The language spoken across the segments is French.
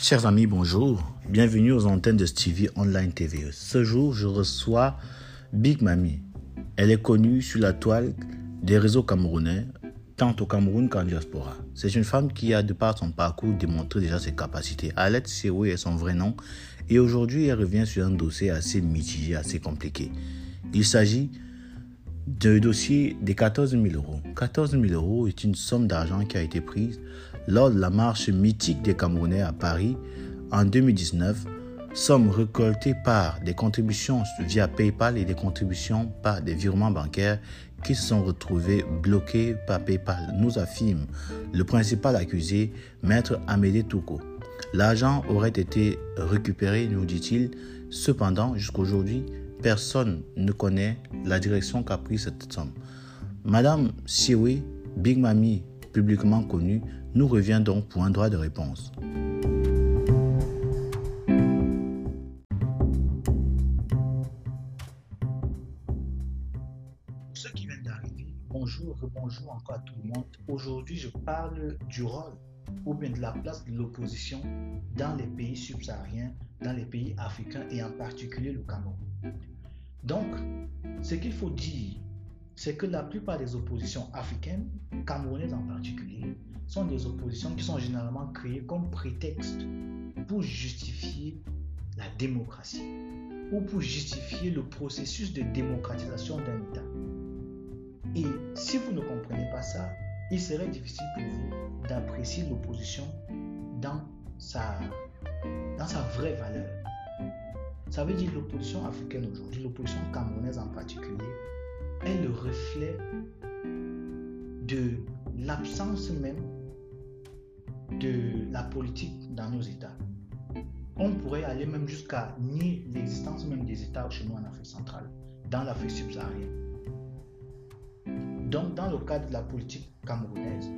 Chers amis, bonjour. Bienvenue aux antennes de Stevie Online TV. Ce jour, je reçois Big Mami. Elle est connue sur la toile des réseaux camerounais, tant au Cameroun qu'en diaspora. C'est une femme qui a, de par son parcours, démontré déjà ses capacités. Alette Sewe est son vrai nom. Et aujourd'hui, elle revient sur un dossier assez mitigé, assez compliqué. Il s'agit du dossier des 14 000 euros. 14 000 euros est une somme d'argent qui a été prise lors de la marche mythique des Camerounais à Paris en 2019, somme récoltée par des contributions via PayPal et des contributions par des virements bancaires qui se sont retrouvés bloqués par PayPal, nous affirme le principal accusé, maître Amédée Touko. L'argent aurait été récupéré, nous dit-il. Cependant, jusqu'aujourd'hui, personne ne connaît la direction qu'a pris cette somme. Madame Siwe, Big Mami, publiquement connue, nous revient donc pour un droit de réponse. Ceux qui viennent d'arriver, bonjour, bonjour encore à tout le monde. Aujourd'hui, je parle du rôle ou bien de la place de l'opposition dans les pays subsahariens, dans les pays africains et en particulier le Cameroun. Donc, ce qu'il faut dire, c'est que la plupart des oppositions africaines, camerounaises en particulier, sont des oppositions qui sont généralement créées comme prétexte pour justifier la démocratie ou pour justifier le processus de démocratisation d'un État. Et si vous ne comprenez pas ça, il serait difficile pour vous d'apprécier l'opposition dans sa, dans sa vraie valeur. Ça veut dire l'opposition africaine aujourd'hui, l'opposition camerounaise en particulier, est le reflet de l'absence même de la politique dans nos États. On pourrait aller même jusqu'à nier l'existence même des États chez nous en Afrique centrale, dans l'Afrique subsaharienne. Donc, dans le cadre de la politique camerounaise,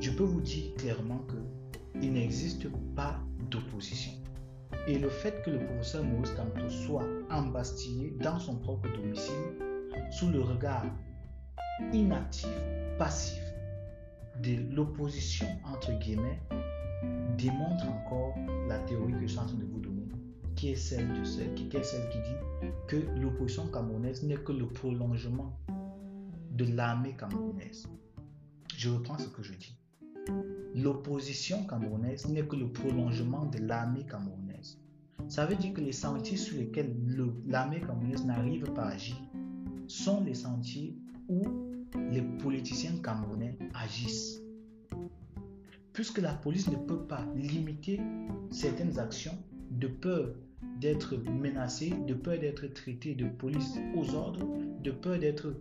je peux vous dire clairement qu'il n'existe pas d'opposition. Et le fait que le professeur Maurice Kamto soit embastillé dans son propre domicile, sous le regard inactif, passif de l'opposition, entre guillemets, démontre encore la théorie que je suis en train de vous donner, qui est celle, de celle, qui, est celle qui dit que l'opposition camerounaise n'est que le prolongement de l'armée camerounaise. Je reprends ce que je dis. L'opposition camerounaise n'est que le prolongement de l'armée camerounaise. Ça veut dire que les sentiers sur lesquels l'armée camerounaise n'arrive pas à agir sont les sentiers où les politiciens camerounais agissent. Puisque la police ne peut pas limiter certaines actions de peur d'être menacée, de peur d'être traitée de police aux ordres, de peur d'être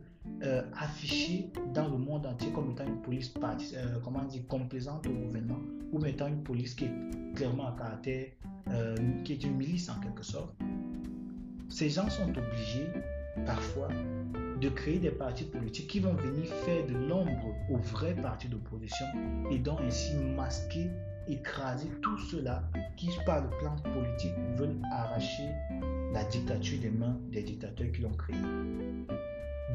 euh, affichée dans le monde entier comme étant une police euh, complaisante au gouvernement ou étant une police qui est clairement à caractère, euh, qui est une milice en quelque sorte. Ces gens sont obligés parfois de créer des partis politiques qui vont venir faire de l'ombre aux vrais partis d'opposition et donc ainsi masquer, écraser tout cela qui, par le plan politique, veulent arracher la dictature des mains des dictateurs qui l'ont créée.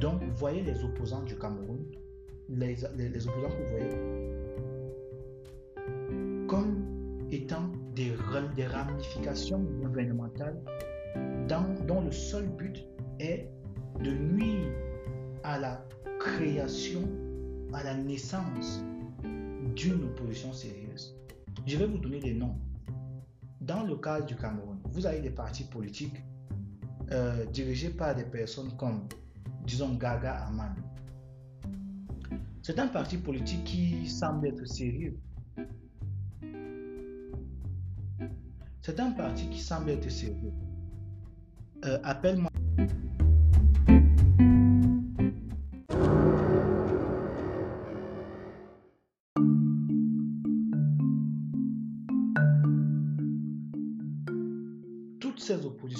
Donc, vous voyez les opposants du Cameroun, les, les, opposants que vous voyez, comme étant des, ramifications gouvernementales dont le seul but est de nuire à la création, à la naissance d'une opposition sérieuse. Je vais vous donner des noms. Dans le cas du Cameroun, vous avez des partis politiques euh, dirigés par des personnes comme, disons, Gaga Aman. C'est un parti politique qui semble être sérieux. C'est un parti qui semble être sérieux. Euh, appelle-moi.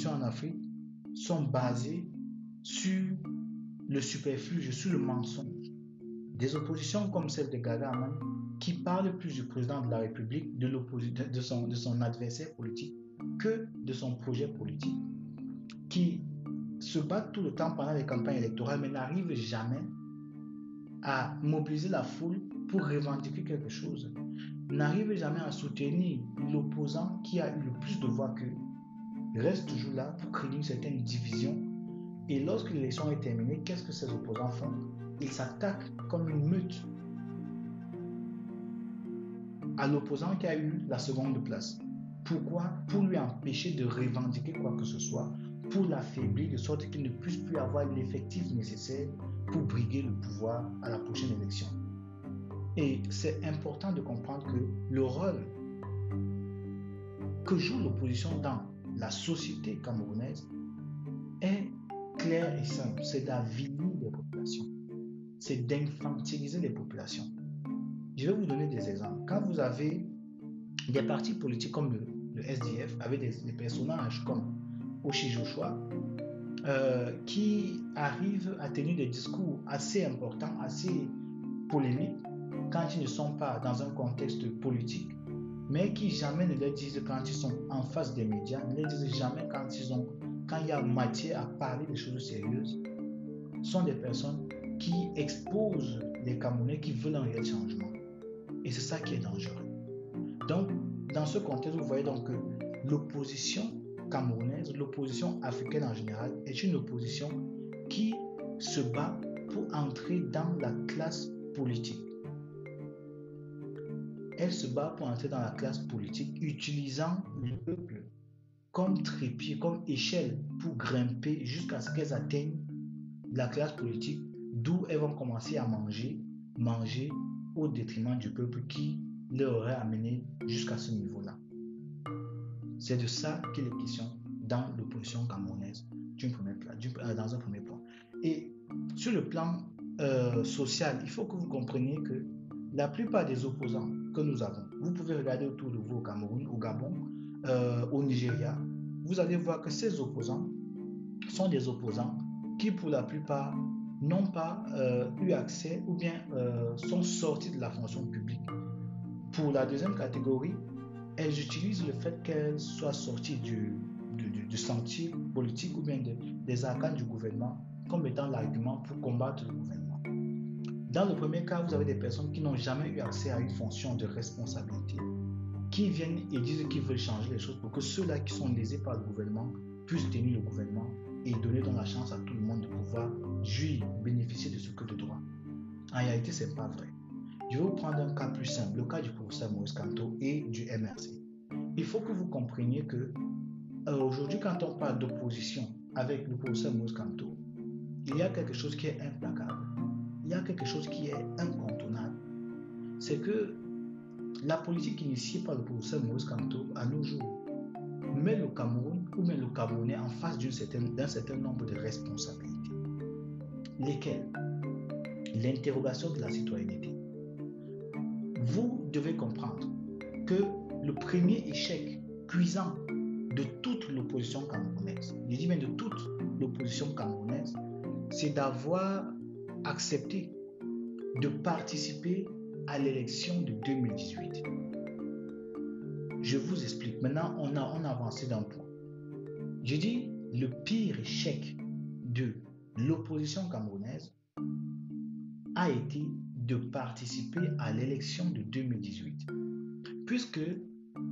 En Afrique sont basées sur le superfuge, sur le mensonge. Des oppositions comme celle de Gagaman, qui parle plus du président de la République, de, son, de son adversaire politique, que de son projet politique, qui se battent tout le temps pendant les campagnes électorales, mais n'arrivent jamais à mobiliser la foule pour revendiquer quelque chose, n'arrive jamais à soutenir l'opposant qui a eu le plus de voix qu'eux, reste toujours là pour créer une certaine division. Et lorsque l'élection est terminée, qu'est-ce que ces opposants font? Ils s'attaquent comme une meute à l'opposant qui a eu la seconde place. Pourquoi? Pour lui empêcher de revendiquer quoi que ce soit, pour l'affaiblir de sorte qu'il ne puisse plus avoir l'effectif nécessaire pour briguer le pouvoir à la prochaine élection. Et c'est important de comprendre que le rôle que joue l'opposition dans la société camerounaise est clair et simple. C'est d'avilir les populations. C'est d'infantiliser les populations. Je vais vous donner des exemples. Quand vous avez des partis politiques comme le, SDF, avec des, personnages comme Oshi Joshua, euh, qui arrivent à tenir des discours assez importants, assez polémiques, quand ils ne sont pas dans un contexte politique, mais qui jamais ne les disent quand ils sont en face des médias, ne les disent jamais quand, ils ont, quand il y a matière à parler des choses sérieuses, sont des personnes qui exposent les Camerounais qui veulent un réel changement. Et c'est ça qui est dangereux. Donc, dans ce contexte, vous voyez donc que l'opposition camerounaise, l'opposition africaine en général, est une opposition qui se bat pour entrer dans la classe politique. Elle se bat pour entrer dans la classe politique utilisant le peuple comme trépied, comme échelle pour grimper jusqu'à ce qu'elles atteignent la classe politique, d'où elles vont commencer à manger, manger, au détriment du peuple qui leur aurait amené jusqu'à ce niveau-là. C'est de ça qu'il est question dans l'opposition camerounaise euh, dans un premier plan. Et sur le plan euh, social, il faut que vous compreniez que la plupart des opposants que nous avons, vous pouvez regarder autour de vous au Cameroun, au Gabon, euh, au Nigeria, vous allez voir que ces opposants sont des opposants qui, pour la plupart, n'ont pas euh, eu accès ou bien euh, sont sortis de la fonction publique. Pour la deuxième catégorie, elles utilisent le fait qu'elles soient sorties du, du, sentier politique ou bien des arcanes du gouvernement comme étant l'argument pour combattre le gouvernement. Dans le premier cas, vous avez des personnes qui n'ont jamais eu accès à une fonction de responsabilité, qui viennent et disent qu'ils veulent changer les choses pour que ceux-là qui sont lésés par le gouvernement puissent tenir le gouvernement et donner donc la chance à tout le monde de pouvoir jouir, bénéficier de ce que de droit. En réalité, ce n'est pas vrai. Je vais vous prendre un cas plus simple, le cas du professeur Maurice Canto et du MRC. Il faut que vous compreniez que euh, aujourd'hui, quand on parle d'opposition avec le professeur Maurice Canto, il y a quelque chose qui est implacable. Il y a quelque chose qui est incontournable. C'est que la politique initiée par le professeur Maurice Canto à nos jours met le Cameroun ou met le Camerounais en face d'un certain nombre de responsabilités. Lesquelles? L'interrogation de la citoyenneté. Vous devez comprendre que le premier échec cuisant de toute l'opposition camerounaise, je dis bien de toute l'opposition camerounaise, c'est d'avoir accepté de participer à l'élection de 2018. Je vous explique. Maintenant, on a, on avancé d'un point. Je dis le pire échec de l'opposition camerounaise a été de participer à l'élection de 2018. Puisque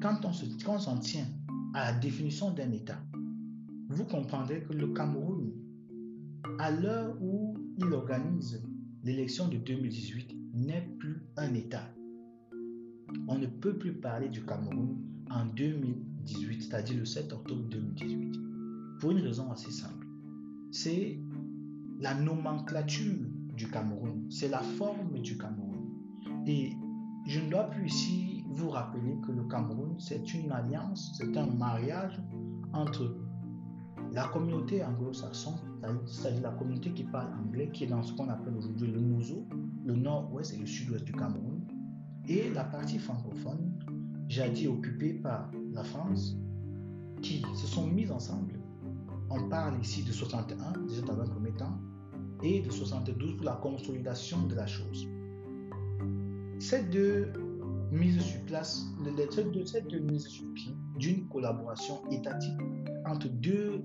quand on s'en tient à la définition d'un État, vous comprendrez que le Cameroun, à l'heure où il organise l'élection de 2018, n'est plus un État on ne peut plus parler du Cameroun en 2018, c'est-à-dire le 7 octobre 2018, pour une raison assez simple. C'est la nomenclature du Cameroun, c'est la forme du Cameroun. Et je ne dois plus ici vous rappeler que le Cameroun, c'est une alliance, c'est un mariage entre la communauté anglo-saxonne, c'est-à-dire la communauté qui parle anglais, qui est dans ce qu'on appelle aujourd'hui le Nouzo, le nord-ouest et le sud-ouest du Cameroun, et la partie francophone, jadis occupée par la France, qui se sont mises ensemble. On parle ici de 61, déjà dans un premier temps, et de 72 pour la consolidation de la chose. Ces deux mises sur place, ces deux mises sur pied d'une collaboration étatique entre deux,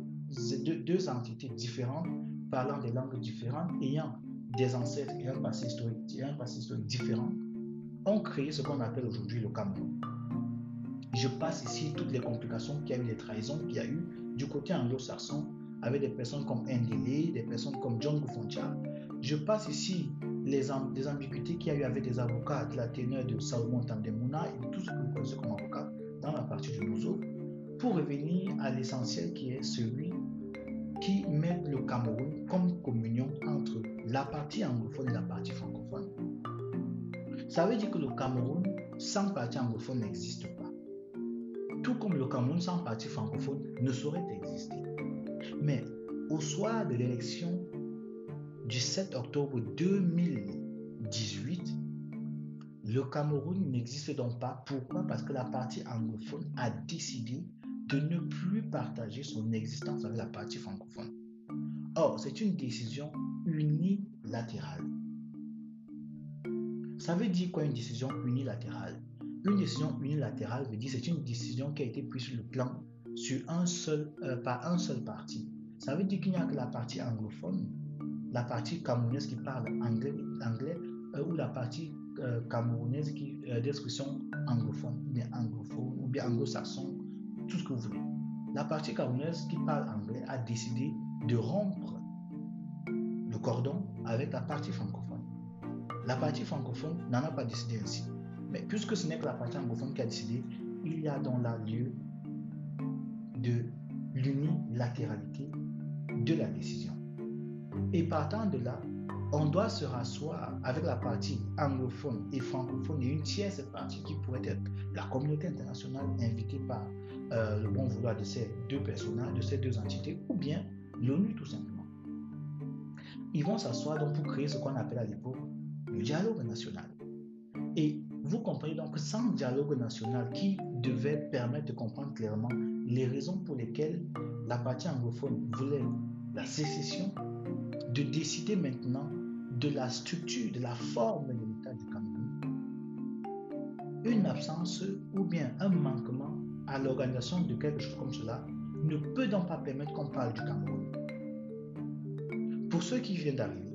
deux, entités différentes, parlant des langues différentes, ayant des ancêtres et un passé historique, différent, ont créé ce qu'on appelle aujourd'hui le Cameroun. Je passe ici toutes les complications qu'il y a eu, les trahisons qu'il y a eu du côté anglo-saxon avec des personnes comme Ndele, des personnes comme John Gufoncha. Je passe ici les, les ambiguïtés qu'il y a eu avec des avocats de la teneur de Salomon Tandemuna et tout ce que vous connaissez comme avocat dans la partie du Nozo, pour revenir à l'essentiel qui est celui qui met le Cameroun comme communion entre la partie anglophone et la partie francophone. Ça veut dire que le Cameroun sans partie anglophone n'existe pas. Tout comme le Cameroun sans partie francophone ne saurait exister. Mais au soir de l'élection du 7 octobre 2018, le Cameroun n'existe donc pas. Pourquoi? Parce que la partie anglophone a décidé de ne plus partager son existence avec la partie francophone. Or, c'est une décision unilatérale. Ça veut dire quoi une décision unilatérale? Une décision unilatérale veut dire c'est une décision qui a été prise sur le plan sur un seul, euh, par un seul parti. Ça veut dire qu'il n'y a que la partie anglophone, la partie camerounaise qui parle anglais, anglais euh, ou la partie euh, camerounaise qui d'expression anglophone, bien anglophone ou bien anglo-saxon, tout ce que vous voulez. La partie camerounaise qui parle anglais a décidé de rompre le cordon avec la partie francophone. La partie francophone n'en a pas décidé ainsi. Mais puisque ce n'est que la partie anglophone qui a décidé, il y a dans la lieu de l'unilatéralité de la décision. Et partant de là, on doit se rasseoir avec la partie anglophone et francophone et une tierce partie qui pourrait être la communauté internationale invitée par euh, le bon vouloir de ces deux personnages, de ces deux entités, ou bien l'ONU tout simplement. Ils vont s'asseoir donc pour créer ce qu'on appelle à l'époque le dialogue national. Et vous comprenez donc que sans dialogue national qui devait permettre de comprendre clairement les raisons pour lesquelles la partie anglophone voulait la sécession, de décider maintenant de la structure, de la forme de l'État du Cameroun, une absence ou bien un manquement à l'organisation de quelque chose comme cela ne peut donc pas permettre qu'on parle du Cameroun. Pour ceux qui viennent d'arriver,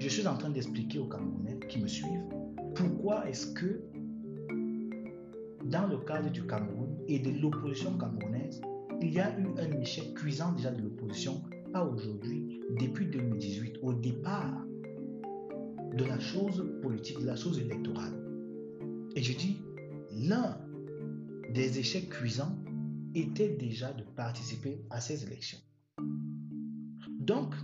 je suis en train d'expliquer aux Camerounais qui me suivent pourquoi est-ce que dans le cadre du Cameroun et de l'opposition camerounaise, il y a eu un échec cuisant déjà de l'opposition, pas aujourd'hui, depuis 2018, au départ de la chose politique, de la chose électorale. Et je dis, l'un des échecs cuisants était déjà de participer à ces élections. Donc,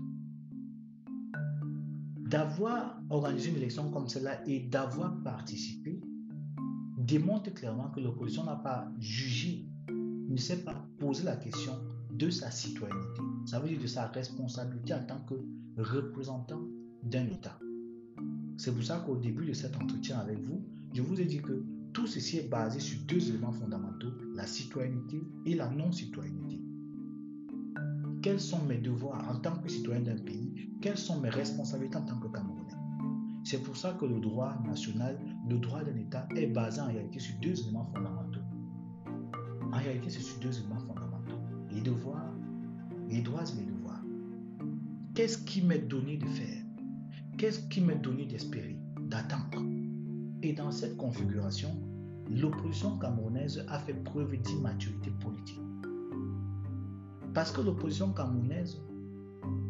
d'avoir organisé une élection comme cela et d'avoir participé démontre clairement que l'opposition n'a pas jugé, ne s'est pas posé la question de sa citoyenneté. Ça veut dire de sa responsabilité en tant que représentant d'un État. C'est pour ça qu'au début de cet entretien avec vous, je vous ai dit que tout ceci est basé sur deux éléments fondamentaux, la citoyenneté et la non-citoyenneté. Quels sont mes devoirs en tant que citoyen d'un pays? Quelles sont mes responsabilités en tant que Camerounais? C'est pour ça que le droit national, le droit d'un État est basé en réalité sur deux éléments fondamentaux. En réalité, c'est sur deux éléments fondamentaux. Les devoirs, les droits et les devoirs. Qu'est-ce qui m'est donné de faire? Qu'est-ce qui m'est donné d'espérer, d'attendre? Et dans cette configuration, l'opposition camerounaise a fait preuve d'immaturité politique. Parce que l'opposition camerounaise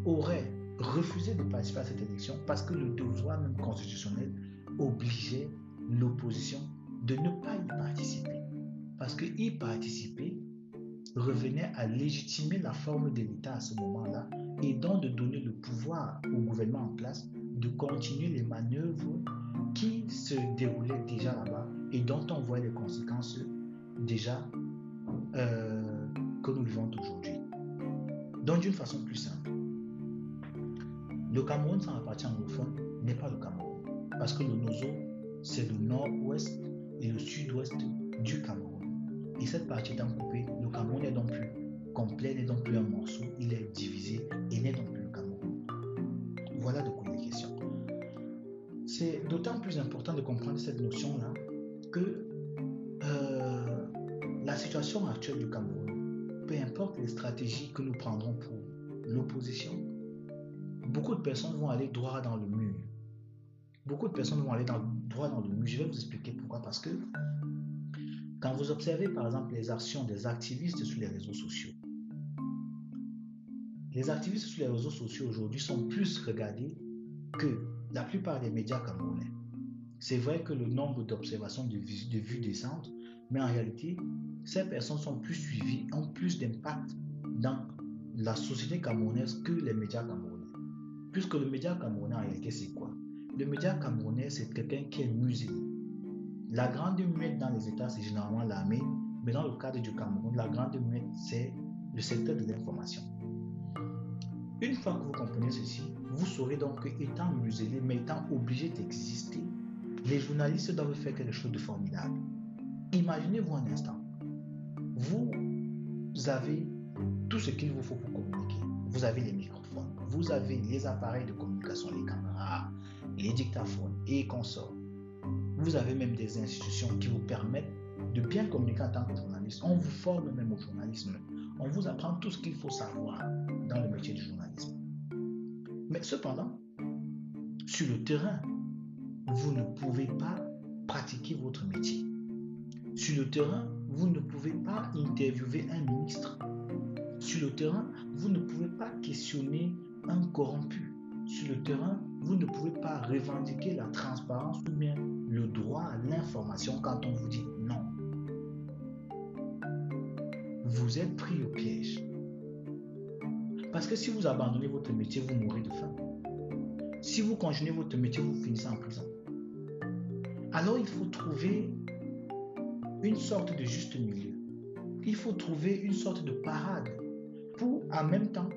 aurait refusé de participer à cette élection parce que le devoir même constitutionnel obligeait l'opposition de ne pas y participer. Parce que y participer revenait à légitimer la forme de l'État à ce moment-là et donc de donner le pouvoir au gouvernement en place de continuer les manœuvres qui se déroulait déjà là-bas et dont on voit les conséquences déjà euh, que nous vivons aujourd'hui. Donc d'une façon plus simple, le Cameroun sans la partie anglophone n'est pas le Cameroun. Parce que le Nozo, c'est le nord-ouest et le sud-ouest du Cameroun. Et cette partie étant coupée, le Cameroun n'est donc plus complet, n'est donc plus un morceau, il est divisé et n'est donc d'autant plus important de comprendre cette notion-là que euh, la situation actuelle du Cameroun, peu importe les stratégies que nous prendrons pour l'opposition, beaucoup de personnes vont aller droit dans le mur. Beaucoup de personnes vont aller droit dans le mur. Je vais vous expliquer pourquoi. Parce que quand vous observez par exemple les actions des activistes sur les réseaux sociaux, les activistes sur les réseaux sociaux aujourd'hui sont plus regardés que la plupart des médias camerounais. C'est vrai que le nombre d'observations de, vues, de vues descend, mais en réalité, ces personnes sont plus suivies, ont plus d'impact dans la société camerounaise que les médias camerounais. Puisque le média camerounais, en réalité, c'est quoi? Le média camerounais, c'est quelqu'un qui est musée. La grande muette dans les États, c'est généralement l'armée, mais dans le cadre du Cameroun, la grande muette, c'est le secteur de l'information. Une fois que vous comprenez ceci, vous saurez donc qu'étant muselé, mais étant obligé d'exister, les journalistes doivent faire quelque chose de formidable. Imaginez-vous un instant. Vous avez tout ce qu'il vous faut pour communiquer. Vous avez les microphones, vous avez les appareils de communication, les caméras, les dictaphones et consorts. Vous avez même des institutions qui vous permettent de bien communiquer en tant que journaliste. On vous forme même au journalisme. On vous apprend tout ce qu'il faut savoir dans le métier du journalisme. Mais cependant, sur le terrain, vous ne pouvez pas pratiquer votre métier. Sur le terrain, vous ne pouvez pas interviewer un ministre. Sur le terrain, vous ne pouvez pas questionner un corrompu. Sur le terrain, vous ne pouvez pas revendiquer la transparence ou bien le droit à l'information quand on vous dit Vous êtes pris au piège. Parce que si vous abandonnez votre métier, vous mourrez de faim. Si vous continuez votre métier, vous finissez en prison. Alors il faut trouver une sorte de juste milieu. Il faut trouver une sorte de parade pour en même temps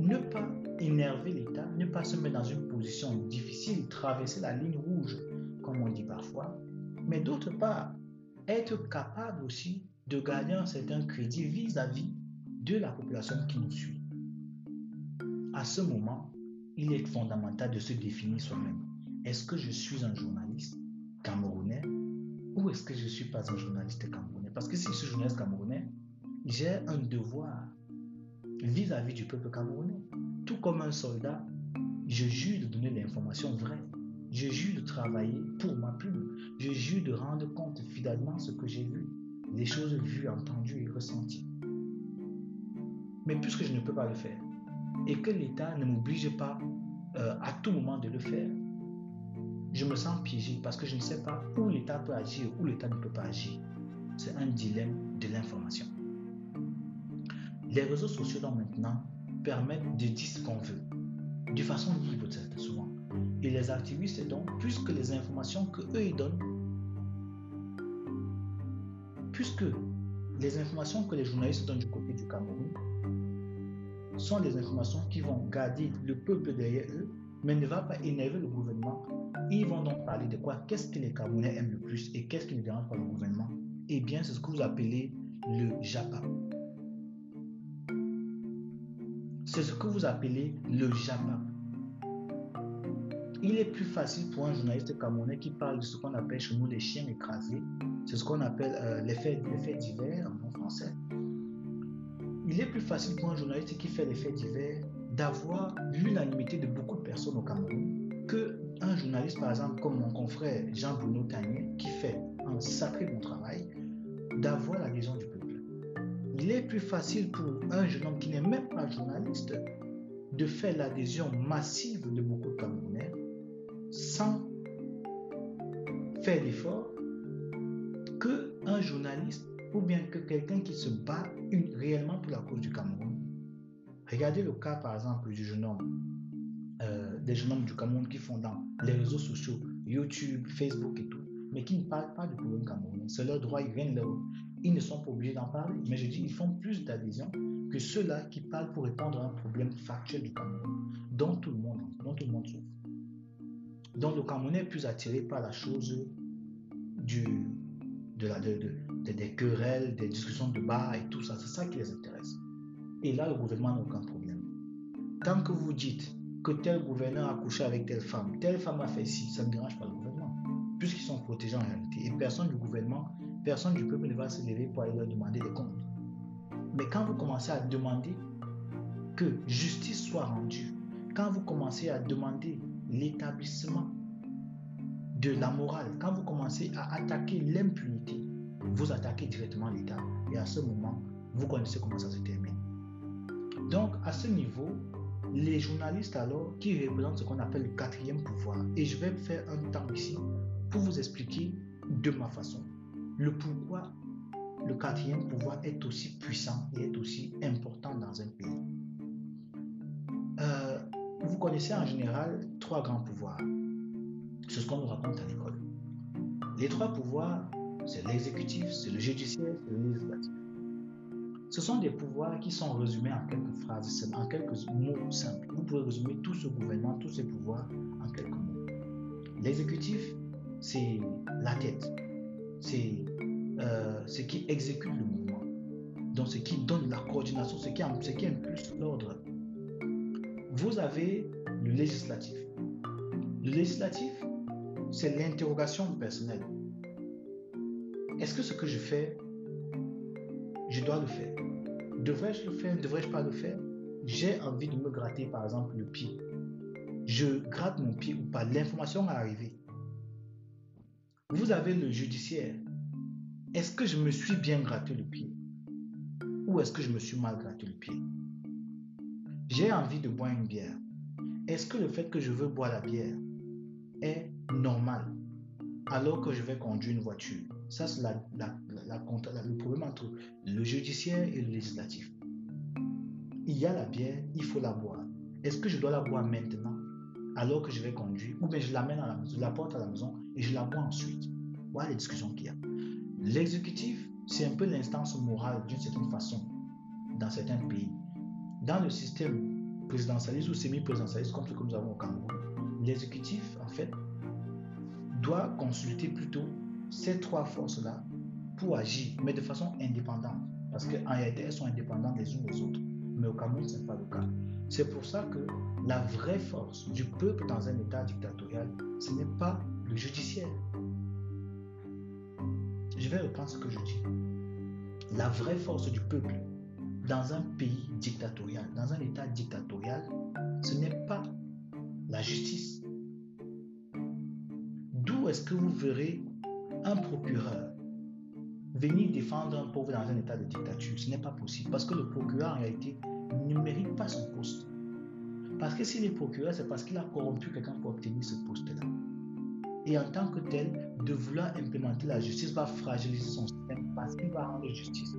ne pas énerver l'État, ne pas se mettre dans une position difficile, traverser la ligne rouge, comme on dit parfois, mais d'autre part, être capable aussi de gagner un certain crédit vis-à-vis de la population qui nous suit. À ce moment, il est fondamental de se définir soi-même. Est-ce que je suis un journaliste camerounais ou est-ce que je ne suis pas un journaliste camerounais? Parce que si je suis journaliste camerounais, j'ai un devoir vis-à-vis du peuple camerounais. Tout comme un soldat, je jure de donner l'information vraie. Je jure de travailler pour ma plume. Je jure de rendre compte fidèlement ce que j'ai vu, les choses vues, entendues et ressenties. Mais puisque je ne peux pas le faire, et que l'État ne m'oblige pas euh, à tout moment de le faire, je me sens piégé parce que je ne sais pas où l'État peut agir, où l'État ne peut pas agir. C'est un dilemme de l'information. Les réseaux sociaux donc maintenant permettent de dire ce qu'on veut, de façon libre souvent. Et les activistes donc, puisque les informations que eux ils donnent, puisque les informations que les journalistes donnent du côté du Cameroun sont des informations qui vont garder le peuple derrière eux, mais ne va pas énerver le gouvernement. Ils vont donc parler de quoi? Qu'est-ce que les Camerounais aiment le plus et qu'est-ce qui ne dérange pas le gouvernement? Eh bien, c'est ce que vous appelez le JAPA. C'est ce que vous appelez le JAPA. Il est plus facile pour un journaliste camerounais qui parle de ce qu'on appelle chez nous les chiens écrasés. C'est ce qu'on appelle euh, l'effet divers en français il est plus facile pour un journaliste qui fait les faits divers d'avoir l'unanimité de beaucoup de personnes au Cameroun que un journaliste, par exemple, comme mon confrère Jean-Bruno Tanier, qui fait un sacré bon travail, d'avoir l'adhésion du peuple. Il est plus facile pour un jeune homme qui n'est même pas journaliste de faire l'adhésion massive de beaucoup de Camerounais sans faire d'efforts journaliste ou bien que quelqu'un qui se bat réellement pour la cause du Cameroun. Regardez le cas, par exemple, du jeune homme, euh, des jeunes hommes du Cameroun qui font dans les réseaux sociaux, YouTube, Facebook et tout, mais qui ne parlent pas du problème camerounais. C'est leur droit, ils viennent là Ils ne sont pas obligés d'en parler. Mais je dis, ils font plus d'adhésion que ceux-là qui parlent pour répondre à un problème factuel du Cameroun, dont tout le monde, dont tout le monde souffre. Donc le Camerounais est plus attiré par la chose du, de la, de, des querelles, des discussions de bas et tout ça. C'est ça qui les intéresse. Et là, le gouvernement n'a aucun problème. Tant que vous dites que tel gouverneur a couché avec telle femme, telle femme a fait ci, ça ne dérange pas le gouvernement, puisqu'ils sont protégés en réalité. Et personne du gouvernement, personne du peuple ne va se lever pour aller leur demander des comptes. Mais quand vous commencez à demander que justice soit rendue, quand vous commencez à demander l'établissement de la morale, quand vous commencez à attaquer l'impunité, vous attaquez directement l'État. Et à ce moment, vous connaissez comment ça se termine. Donc, à ce niveau, les journalistes alors qui représentent ce qu'on appelle le quatrième pouvoir, et je vais faire un temps ici pour vous expliquer de ma façon le pourquoi le quatrième pouvoir est aussi puissant et est aussi important dans un pays. Euh, vous connaissez en général trois grands pouvoirs. C'est ce qu'on nous raconte à l'école. Les trois pouvoirs, c'est l'exécutif, c'est le judiciaire, c'est le législatif. Ce sont des pouvoirs qui sont résumés en quelques phrases, en quelques mots simples. Vous pouvez résumer tout ce gouvernement, tous ces pouvoirs en quelques mots. L'exécutif, c'est la tête, c'est euh, ce qui exécute le mouvement, donc ce qui donne la coordination, ce qui, ce qui impulse l'ordre. Vous avez le législatif. Le législatif, c'est l'interrogation personnelle. Est-ce que ce que je fais, je dois le faire? Devrais-je le faire? Devrais-je pas le faire? J'ai envie de me gratter par exemple le pied. Je gratte mon pied ou pas? L'information est arrivée. Vous avez le judiciaire. Est-ce que je me suis bien gratté le pied? Ou est-ce que je me suis mal gratté le pied? J'ai envie de boire une bière. Est-ce que le fait que je veux boire la bière est normal alors que je vais conduire une voiture Ça, c'est la, le problème entre le judiciaire et le législatif. Il y a la bière, il faut la boire. Est-ce que je dois la boire maintenant alors que je vais conduire? Ou bien je l'amène à la je la porte à la maison et je la bois ensuite? Voilà les discussions qu'il y a. L'exécutif, c'est un peu l'instance morale d'une certaine façon dans certains pays. Dans le système présidentialiste ou semi-présidentialiste comme ce que nous avons au Cameroun, l'exécutif, en fait, doit consulter plutôt ces trois forces-là pour agir, mais de façon indépendante. Parce qu'en réalité, elles sont indépendantes les unes des autres. Mais au Cameroun, ce n'est pas le cas. C'est pour ça que la vraie force du peuple dans un État dictatorial, ce n'est pas le judiciaire. Je vais reprendre ce que je dis. La vraie force du peuple dans un pays dictatorial, dans un État dictatorial, ce n'est pas la justice. Est-ce que vous verrez un procureur venir défendre un pauvre dans un état de dictature? Ce n'est pas possible parce que le procureur en réalité ne mérite pas son poste. Parce que s'il est procureur, c'est parce qu'il a corrompu quelqu'un pour obtenir ce poste-là. Et en tant que tel, de vouloir implémenter la justice va fragiliser son système parce qu'il va rendre justice.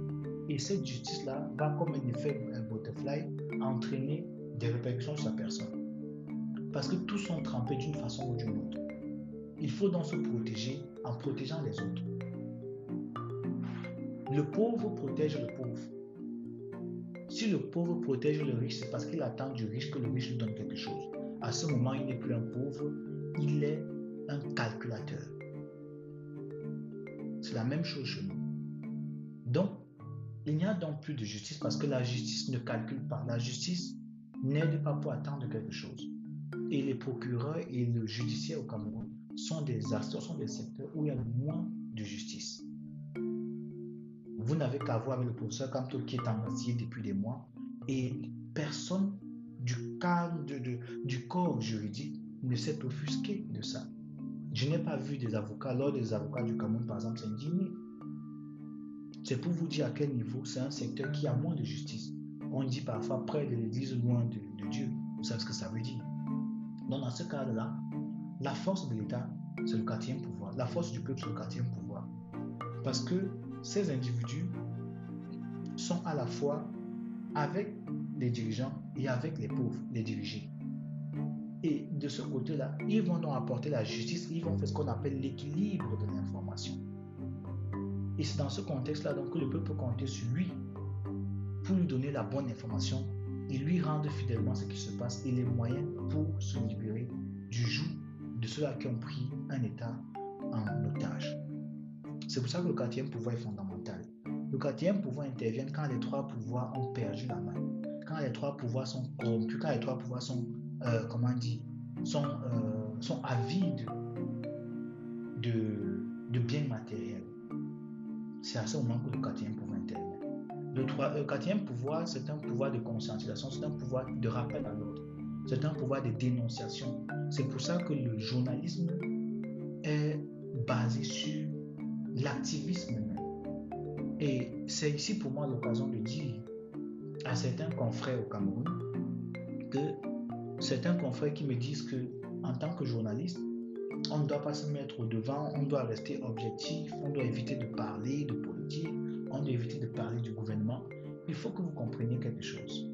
Et cette justice-là va, comme un effet un butterfly, entraîner des répercussions sur sa personne. Parce que tous sont trempés d'une façon ou d'une autre. Il faut donc se protéger en protégeant les autres. Le pauvre protège le pauvre. Si le pauvre protège le riche, c'est parce qu'il attend du riche que le riche lui donne quelque chose. À ce moment, il n'est plus un pauvre, il est un calculateur. C'est la même chose chez nous. Donc, il n'y a donc plus de justice parce que la justice ne calcule pas. La justice n'aide pas pour attendre quelque chose. Et les procureurs et le judiciaire au Cameroun sont des sont des secteurs où il y a moins de justice. Vous n'avez qu'à voir avec le professeur Kamto qui est embastillé depuis des mois et personne du cadre de, du corps juridique ne s'est offusqué de ça. Je n'ai pas vu des avocats, lors des avocats du Cameroun, par exemple, s'indigner. C'est pour vous dire à quel niveau c'est un secteur qui a moins de justice. On dit parfois près de l'église, loin de, de Dieu. Vous savez ce que ça veut dire? Donc, dans ce cadre-là, la force de l'État, c'est le quatrième pouvoir. La force du peuple, c'est le quatrième pouvoir. Parce que ces individus sont à la fois avec les dirigeants et avec les pauvres, les dirigés. Et de ce côté-là, ils vont donc apporter la justice, ils vont faire ce qu'on appelle l'équilibre de l'information. Et c'est dans ce contexte-là que le peuple peut compter sur lui pour lui donner la bonne information et lui rendre fidèlement ce qui se passe et les moyens pour se libérer du joug de ceux-là qui ont pris un État en otage. C'est pour ça que le quatrième pouvoir est fondamental. Le quatrième pouvoir intervient quand les trois pouvoirs ont perdu la main, quand les trois pouvoirs sont corrompus, quand les trois pouvoirs sont euh, comment sont, euh, sont avides de, biens matériels. C'est à ce moment que le quatrième pouvoir intervient. Le, le quatrième pouvoir, c'est un pouvoir de conscientisation, c'est un pouvoir de rappel à l'ordre, c'est un pouvoir de dénonciation. C'est pour ça que le journalisme est basé sur l'activisme même. Et c'est ici pour moi l'occasion de dire à certains confrères au Cameroun que certains confrères qui me disent que en tant que journaliste, on ne doit pas se mettre au devant, on doit rester objectif, on doit éviter de parler de politique, on doit éviter de parler du gouvernement. Il faut que vous compreniez quelque chose.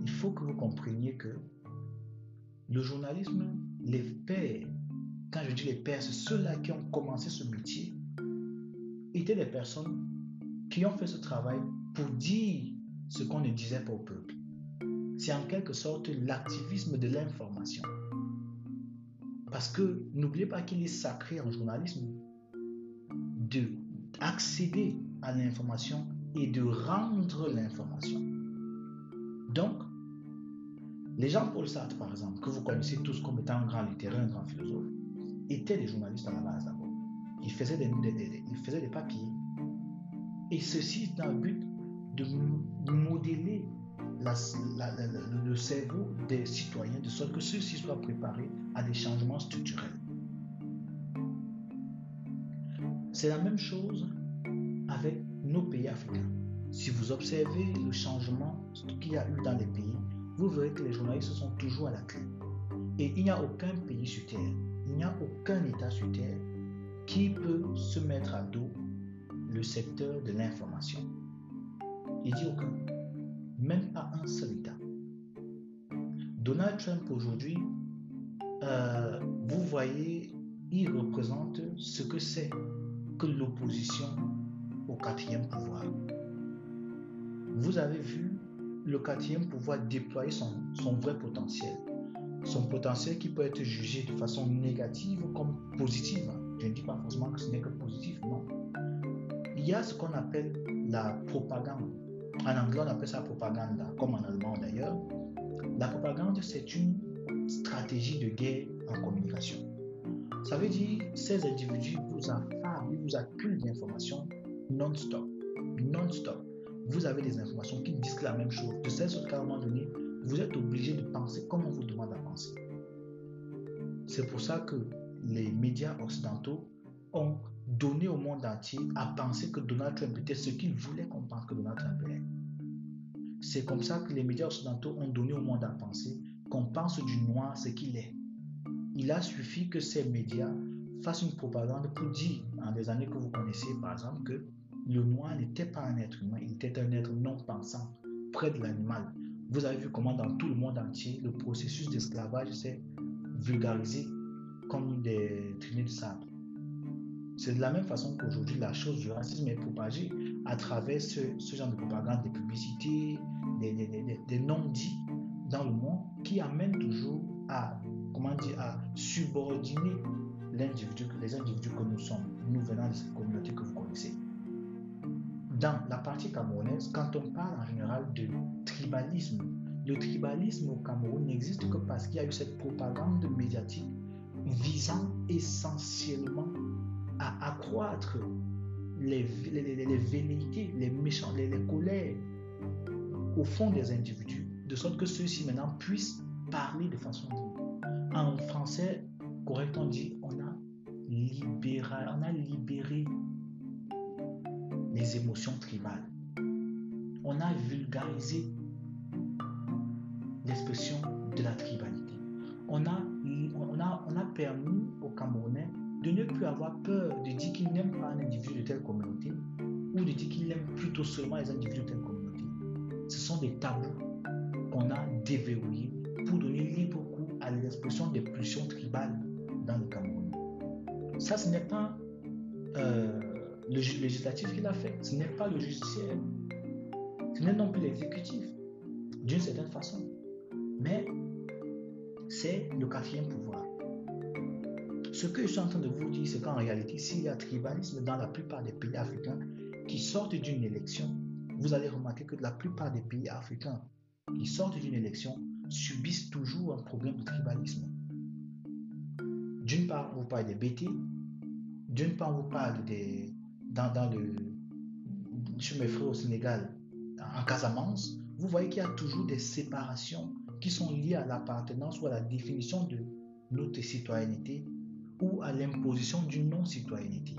Il faut que vous compreniez que le journalisme, les pères, quand je dis les pères, c'est ceux-là qui ont commencé ce métier, étaient des personnes qui ont fait ce travail pour dire ce qu'on ne disait pas au peuple. C'est en quelque sorte l'activisme de l'information. Parce que n'oubliez pas qu'il est sacré en journalisme de accéder à l'information et de rendre l'information. Donc, les gens Paul Sartre, par exemple, que vous connaissez tous comme étant un grand littéraire, un grand philosophe, étaient des journalistes à la base d'abord. Ils faisaient des, ils faisaient des papiers. Et ceci dans le but de modeler le cerveau des citoyens de sorte que ceux-ci soient préparés à des changements structurels. C'est la même chose avec nos pays africains. Si vous observez le changement qu'il y a eu dans les pays, vous verrez que les journalistes sont toujours à la clé. Et il n'y a aucun pays sur Terre, il n'y a aucun État sur Terre qui peut se mettre à dos le secteur de l'information. Il dit aucun même pas un seul État. Donald Trump aujourd'hui, euh, vous voyez, il représente ce que c'est que l'opposition au quatrième pouvoir. Vous avez vu le quatrième pouvoir déployer son, vrai potentiel. Son potentiel qui peut être jugé de façon négative comme positive. Je ne dis pas forcément que ce n'est que positif, non. Il y a ce qu'on appelle la propagande. En anglais, on appelle ça propagande, comme en allemand d'ailleurs. La propagande, c'est une stratégie de guerre en communication. Ça veut dire ces individus vous affament, ils vous acculent d'informations non-stop. Non-stop. Vous avez des informations qui disent la même chose. De cette sorte qu'à un moment donné, vous êtes obligé de penser comme on vous demande à penser. C'est pour ça que les médias occidentaux ont donné au monde entier à penser que Donald Trump était ce qu'il voulait qu'on pense que Donald Trump est. C'est comme ça que les médias occidentaux ont donné au monde à penser qu'on pense du noir ce qu'il est. Il a suffi que ces médias fassent une propagande pour dire, en des années que vous connaissez par exemple, que le noir n'était pas un être humain, il était un être non pensant, près de l'animal. Vous avez vu comment dans tout le monde entier, le processus d'esclavage s'est vulgarisé comme des traînées de sable. C'est de la même façon qu'aujourd'hui, la chose du racisme est propagée à travers ce, genre de propagande, des publicités, des, non-dits dans le monde qui amènent toujours à, comment dire, à subordonner les individus que nous sommes, nous venant de cette communauté que vous connaissez. Dans la partie camerounaise, quand on parle en général de tribalisme, le tribalisme au Cameroun n'existe que parce qu'il y a eu cette propagande médiatique visant essentiellement à accroître les, les, les, velléités, les méchants, les, colères au fond des individus, de sorte que ceux-ci maintenant puissent parler de façon libre. En français, dit, on libéré, on a libéré les émotions tribales. On a vulgarisé l'expression de la tribalité. On a, on a, on a permis aux Camerounais de ne plus avoir peur de dire qu'il n'aime pas un individu de telle communauté ou de dire qu'il aime plutôt seulement les individus de telle communauté. Ce sont des tabous qu'on a déverrouillés pour donner libre cours à l'expression des pulsions tribales dans le Cameroun. Ça, ce n'est pas euh, le législatif qui l'a fait, ce n'est pas le judiciaire, ce n'est non plus l'exécutif, d'une certaine façon, mais c'est le quatrième pouvoir. Ce que je suis en train de vous dire, c'est qu'en réalité, s'il y a tribalisme dans la plupart des pays africains qui sortent d'une élection, vous allez remarquer que la plupart des pays africains qui sortent d'une élection subissent toujours un problème de tribalisme. D'une part, on vous parle des BT, d'une part, on vous parle des. Dans, le. Chez mes frères au Sénégal, en Casamance, vous voyez qu'il y a toujours des séparations qui sont liées à l'appartenance ou à la définition de notre citoyenneté ou à l'imposition d'une non-citoyenneté.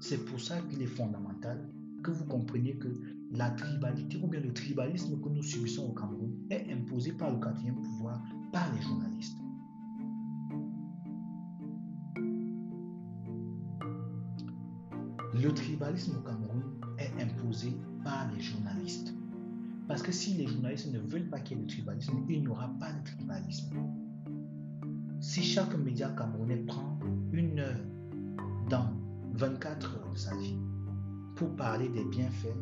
C'est pour ça qu'il est fondamental que vous compreniez que la tribalité ou bien le tribalisme que nous subissons au Cameroun est imposé par le quatrième pouvoir, par les journalistes. Le tribalisme au Cameroun est imposé par les journalistes. Parce que si les journalistes ne veulent pas qu'il y ait de tribalisme, il n'y aura pas de tribalisme. Si chaque média camerounais prend une heure dans 24 heures de sa vie pour parler des bienfaits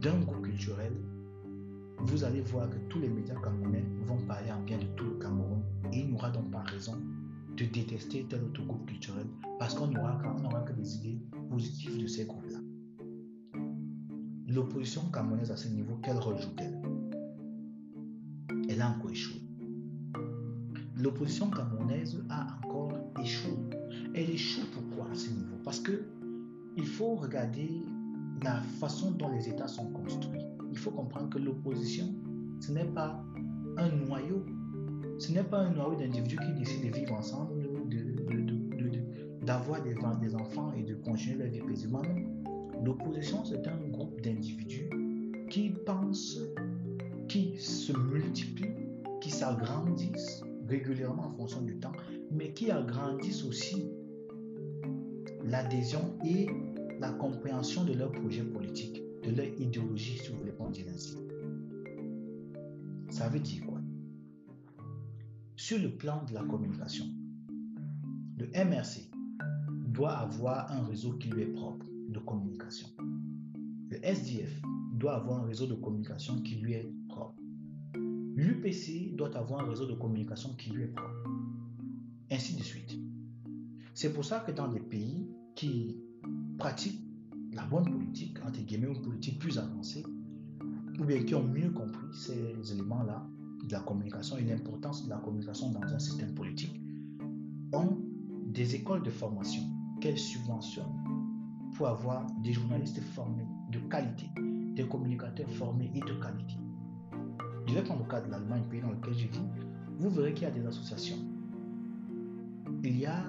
d'un groupe culturel, vous allez voir que tous les médias camerounais vont parler en bien de tout le Cameroun et il n'y aura donc pas raison de détester tel autre groupe culturel parce qu'on n'aura que des L'opposition camerounaise à ce niveau, quel rôle joue-t-elle? Elle a encore échoué. L'opposition camerounaise a encore échoué. Elle échoue pourquoi à ce niveau? Parce que il faut regarder la façon dont les États sont construits. Il faut comprendre que l'opposition, ce n'est pas un noyau. Ce n'est pas un noyau d'individus qui décident de vivre ensemble, d'avoir de, de, des, enfants et de continuer leur vie paisiblement. L'opposition, c'est un groupe d'individus qui pensent, qui se multiplient, qui s'agrandissent régulièrement en fonction du temps, mais qui agrandissent aussi l'adhésion et la compréhension de leur projet politique, de leur idéologie, si vous voulez pas dire ainsi. Ça veut dire quoi? Sur le plan de la communication, le MRC doit avoir un réseau qui lui est propre de communication. Le SDF doit avoir un réseau de communication qui lui est propre. L'UPC doit avoir un réseau de communication qui lui est propre. Ainsi de suite. C'est pour ça que dans des pays qui pratiquent la bonne politique, entre guillemets, une politique plus avancée, ou bien qui ont mieux compris ces éléments-là de la communication et l'importance de la communication dans un système politique, ont des écoles de formation qu'elles subventionnent pour avoir des journalistes formés de qualité, des communicateurs formés et de qualité. Je vais prendre le cas de l'Allemagne, pays dans lequel je vis. Vous verrez qu'il y a des associations. Il y a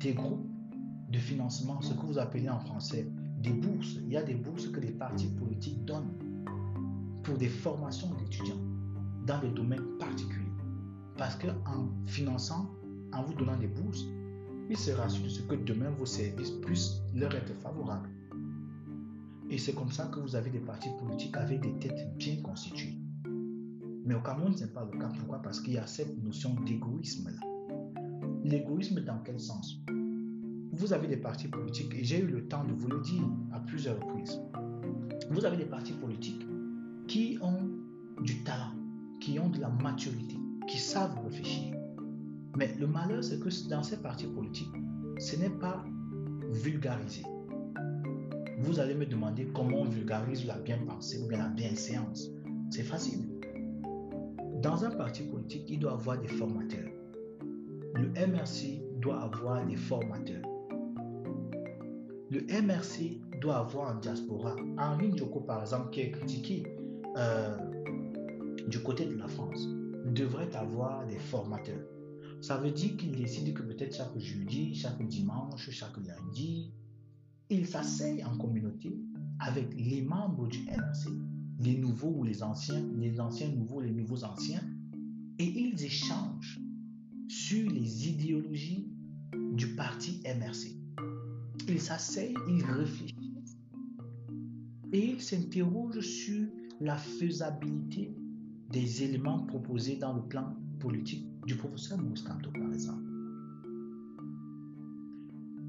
des groupes de financement, ce que vous appelez en français des bourses. Il y a des bourses que les partis politiques donnent pour des formations d'étudiants dans des domaines particuliers. Parce qu'en finançant, en vous donnant des bourses, il sera sûr de ce que demain vos services puissent leur être favorables. Et c'est comme ça que vous avez des partis politiques avec des têtes bien constituées. Mais au Cameroun, ce n'est pas le cas. Pourquoi? Parce qu'il y a cette notion d'égoïsme-là. L'égoïsme dans quel sens? Vous avez des partis politiques, et j'ai eu le temps de vous le dire à plusieurs reprises. Vous avez des partis politiques qui ont du talent, qui ont de la maturité, qui savent réfléchir. Mais le malheur, c'est que dans ces partis politiques, ce n'est pas vulgarisé. Vous allez me demander comment on vulgarise la bien-pensée ou bien la bien-séance. C'est facile. Dans un parti politique, il doit avoir des formateurs. Le MRC doit avoir des formateurs. Le MRC doit avoir un diaspora. Henri Ndjoko, par exemple, qui est critiqué euh, du côté de la France, devrait avoir des formateurs. Ça veut dire qu'il décide que peut-être chaque jeudi, chaque dimanche, chaque lundi, il s'asseye en communauté avec les membres du MRC, les nouveaux ou les anciens, les anciens nouveaux, les nouveaux anciens, et ils échangent sur les idéologies du parti MRC. Ils s'asseyent, ils réfléchissent et ils s'interrogent sur la faisabilité des éléments proposés dans le plan politique du professeur Mouskanto, par exemple.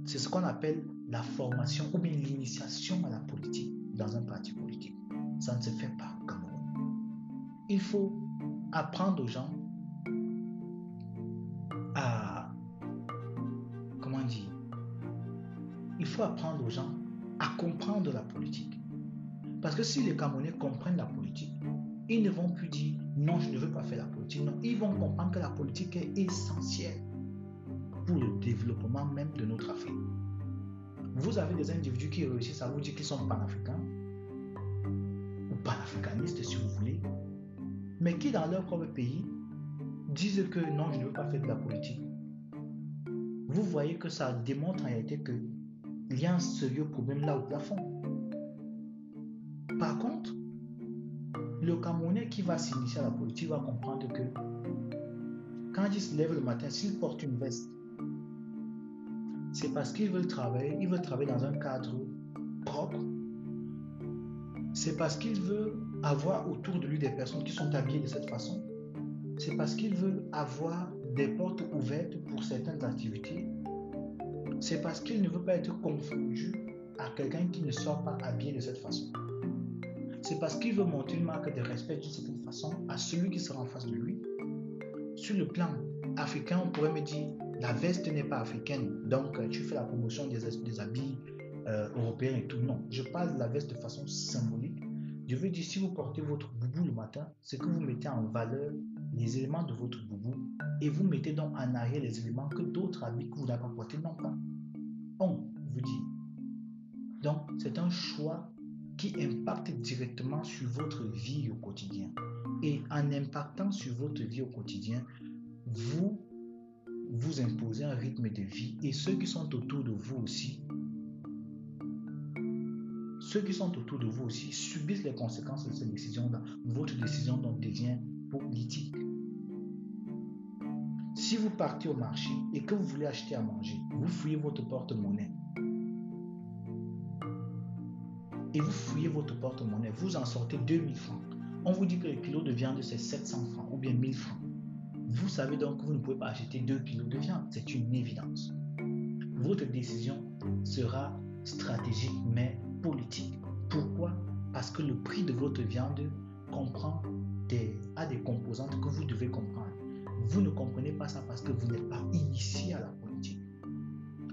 C'est ce qu'on appelle la formation ou bien l'initiation à la politique dans un parti politique. Ça ne se fait pas au Cameroun. Il faut apprendre aux gens à... Comment dire Il faut apprendre aux gens à comprendre la politique. Parce que si les Camerounais comprennent la politique, ils ne vont plus dire non, je ne veux pas faire la politique. Non, ils vont comprendre que la politique est essentielle pour le développement même de notre Afrique. Vous avez des individus qui réussissent à vous dire qu'ils sont panafricains ou panafricanistes si vous voulez, mais qui dans leur propre pays disent que non, je ne veux pas faire de la politique, vous voyez que ça démontre en réalité qu'il y a un sérieux problème là au plafond. Qui va s'initier à la politique va comprendre que quand il se lève le matin, s'il porte une veste, c'est parce qu'il veut travailler, il veut travailler dans un cadre propre. C'est parce qu'il veut avoir autour de lui des personnes qui sont habillées de cette façon. C'est parce qu'il veut avoir des portes ouvertes pour certaines activités. C'est parce qu'il ne veut pas être confondu à quelqu'un qui ne sort pas habillé de cette façon. C'est parce qu'il veut montrer une marque de respect d'une certaine façon à celui qui sera en face de lui. Sur le plan africain, on pourrait me dire, la veste n'est pas africaine, donc tu fais la promotion des, des habits euh, européens et tout. Non, je parle de la veste de façon symbolique. Je veux dire, si vous portez votre boubou le matin, c'est que vous mettez en valeur les éléments de votre boubou et vous mettez donc en arrière les éléments que d'autres habits que vous n'avez pas portés n'ont pas. On vous dit. Donc, c'est un choix qui impacte directement sur votre vie au quotidien. Et en impactant sur votre vie au quotidien, vous vous imposez un rythme de vie et ceux qui sont autour de vous aussi, ceux qui sont autour de vous aussi subissent les conséquences de cette décision-là. Votre décision donc devient politique. Si vous partez au marché et que vous voulez acheter à manger, vous fouillez votre porte-monnaie. Et vous fouillez votre porte-monnaie, vous en sortez 2000 francs. On vous dit que le kilo de viande c'est 700 francs ou bien 1000 francs. Vous savez donc que vous ne pouvez pas acheter 2 kilos de viande, c'est une évidence. Votre décision sera stratégique mais politique. Pourquoi? Parce que le prix de votre viande comprend des, a des composantes que vous devez comprendre. Vous ne comprenez pas ça parce que vous n'êtes pas initié à la politique.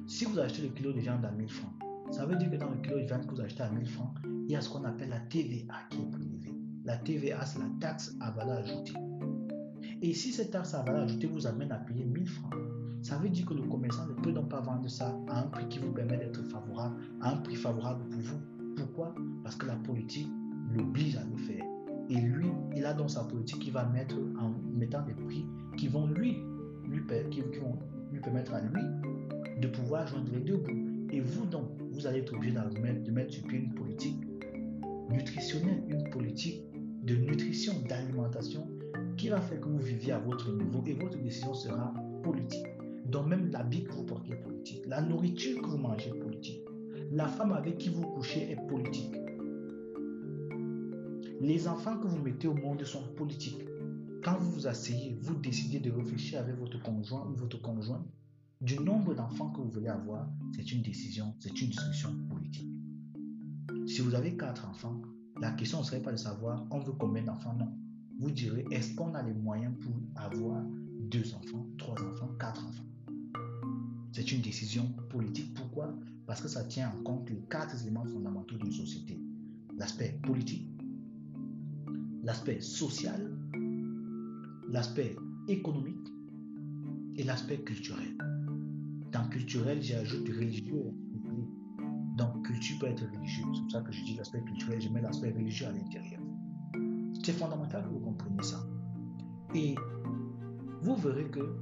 Si vous achetez le kilo de viande à 1000 francs, ça veut dire que dans le kilo de viande que vous achetez à 1000 francs, il y a ce qu'on appelle la TVA qui est prélevée. La TVA, c'est la taxe à valeur ajoutée. Et si cette taxe à valeur ajoutée vous amène à payer 1000 francs, ça veut dire que le commerçant ne peut donc pas vendre ça à un prix qui vous permet d'être favorable, à un prix favorable pour vous. Pourquoi? Parce que la politique l'oblige à le faire. Et lui, il a donc sa politique qui va mettre en mettant des prix qui vont lui, lui, qui, vont lui permettre à lui de pouvoir joindre les deux bouts. Et vous donc, vous allez être obligé de mettre, sur pied une politique nutritionnelle, une politique de nutrition, d'alimentation qui va faire que vous viviez à votre niveau et votre décision sera politique. Donc même l'habit que vous portez est politique, la nourriture que vous mangez est politique, la femme avec qui vous couchez est politique. Les enfants que vous mettez au monde sont politiques. Quand vous vous asseyez, vous décidez de réfléchir avec votre conjoint ou votre conjoint du nombre d'enfants que vous voulez avoir, c'est une décision, c'est une discussion politique. Si vous avez quatre enfants, la question ne serait pas de savoir on veut combien d'enfants, non. Vous direz est-ce qu'on a les moyens pour avoir deux enfants, trois enfants, quatre enfants? C'est une décision politique. Pourquoi? Parce que ça tient en compte les quatre éléments fondamentaux d'une société. L'aspect politique, l'aspect social, l'aspect économique et l'aspect culturel. Dans culturel, j'ajoute religieux. Donc, culture peut être religieux. C'est pour ça que je dis l'aspect culturel, je mets l'aspect religieux à l'intérieur. C'est fondamental que vous compreniez ça. Et vous verrez que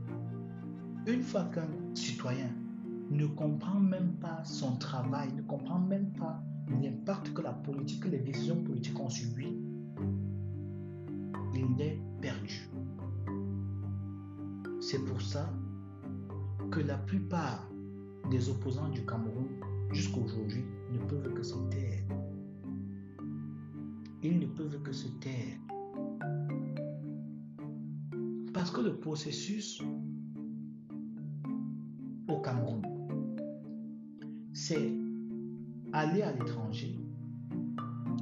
une fois qu'un citoyen ne comprend même pas son travail, ne comprend même pas l'impact que la politique, que les décisions politiques ont sur lui, il est perdu. C'est pour ça que la plupart des opposants du Cameroun jusqu'à aujourd'hui ne peuvent que se taire. Ils ne peuvent que se taire. Parce que le processus au Cameroun, c'est aller à l'étranger.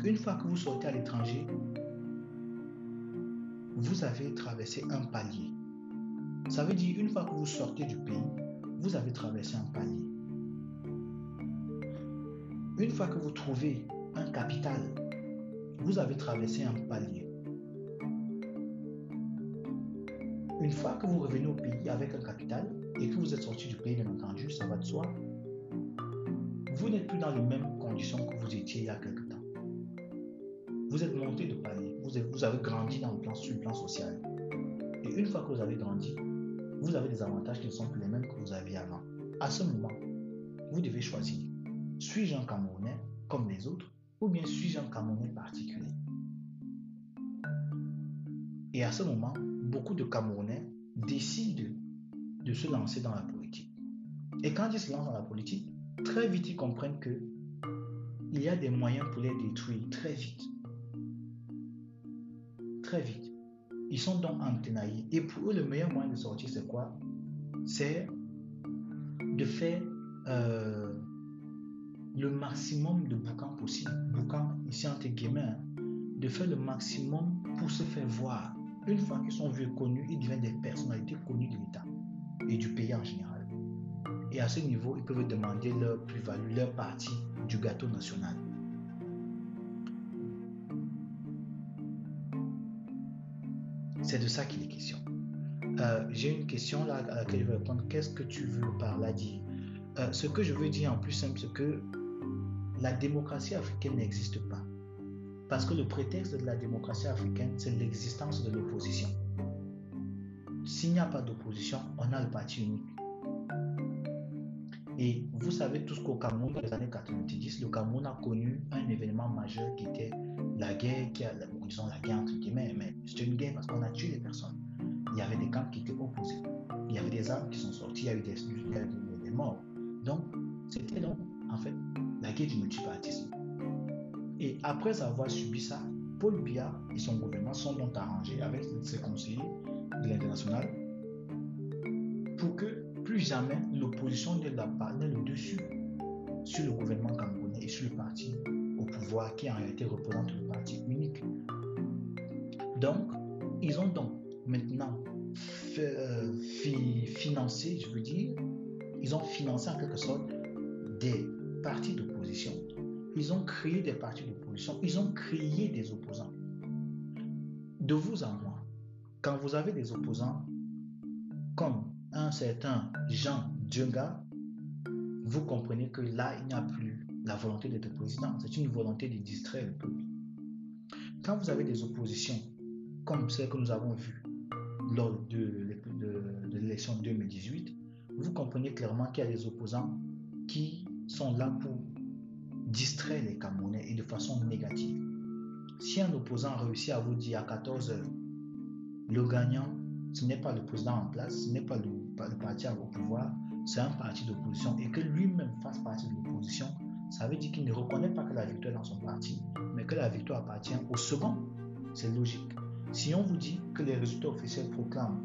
Une fois que vous sortez à l'étranger, vous avez traversé un palier. Ça veut dire une fois que vous sortez du pays, vous avez traversé un palier. Une fois que vous trouvez un capital, vous avez traversé un palier. Une fois que vous revenez au pays avec un capital et que vous êtes sorti du pays, bien entendu, ça va de soi, vous n'êtes plus dans les mêmes conditions que vous étiez il y a quelque temps. Vous êtes monté de palier, vous avez, grandi dans le plan, sur le plan social. Et une fois que vous avez grandi, vous avez des avantages qui ne sont plus les mêmes que vous aviez avant. À ce moment, vous devez choisir. Suis-je un Camerounais comme les autres ou bien suis-je un Camerounais particulier? Et à ce moment, beaucoup de Camerounais décident de se lancer dans la politique. Et quand ils se lancent dans la politique, très vite ils comprennent que il y a des moyens pour les détruire très vite. Très vite. Ils sont donc entenaillés. Et pour eux, le meilleur moyen de sortir, c'est quoi? C'est de faire euh, le maximum de boucan possible. Boucan, ici entre guillemets, hein. de faire le maximum pour se faire voir. Une fois qu'ils sont vus connus, ils deviennent des personnalités connues de l'État et du pays en général. Et à ce niveau, ils peuvent demander leur plus-value, leur partie du gâteau national. C'est de ça qu'il est question. Euh, j'ai une question là à laquelle je vais répondre. Qu'est-ce que tu veux par là dire? Euh, Ce que je veux dire en plus simple, c'est que la démocratie africaine n'existe pas. Parce que le prétexte de la démocratie africaine, c'est l'existence de l'opposition. S'il n'y a pas d'opposition, on a le parti unique. Et vous savez tous qu'au Cameroun, dans les années 90, le Cameroun a connu un événement majeur qui était la guerre, qui a, disons la guerre entre guillemets, mais c'était une guerre parce qu'on a tué des personnes. Il y avait des camps qui étaient opposés. Il y avait des armes qui sont sorties, il y a eu des, des, morts. Donc, c'était donc, en fait, la guerre du multipartisme. Et après avoir subi ça, Paul Biya et son gouvernement sont donc arrangés avec ses conseillers de l'international pour que plus jamais l'opposition ne la le dessus sur le gouvernement camerounais et sur le parti pouvoir qui en réalité représente le parti unique. Donc, ils ont donc maintenant euh, financé, je veux dire, ils ont financé en quelque sorte des partis d'opposition. Ils ont créé des partis d'opposition. Ils ont créé des opposants. De vous à moi, quand vous avez des opposants comme un certain Jean Djenga, vous comprenez que là, il n'y a plus la volonté d'être président. C'est une volonté de distraire le peuple. Quand vous avez des oppositions comme celles que nous avons vues lors de, l'élection 2018, vous comprenez clairement qu'il y a des opposants qui sont là pour distraire les Camerounais et de façon négative. Si un opposant réussit à vous dire à 14 heures, le gagnant ce n'est pas le président en place, ce n'est pas le, parti au pouvoir, c'est un parti d'opposition et que lui-même fasse partie de l'opposition, ça veut dire qu'il ne reconnaît pas que la victoire est dans son parti, mais que la victoire appartient au second. C'est logique. Si on vous dit que les résultats officiels proclament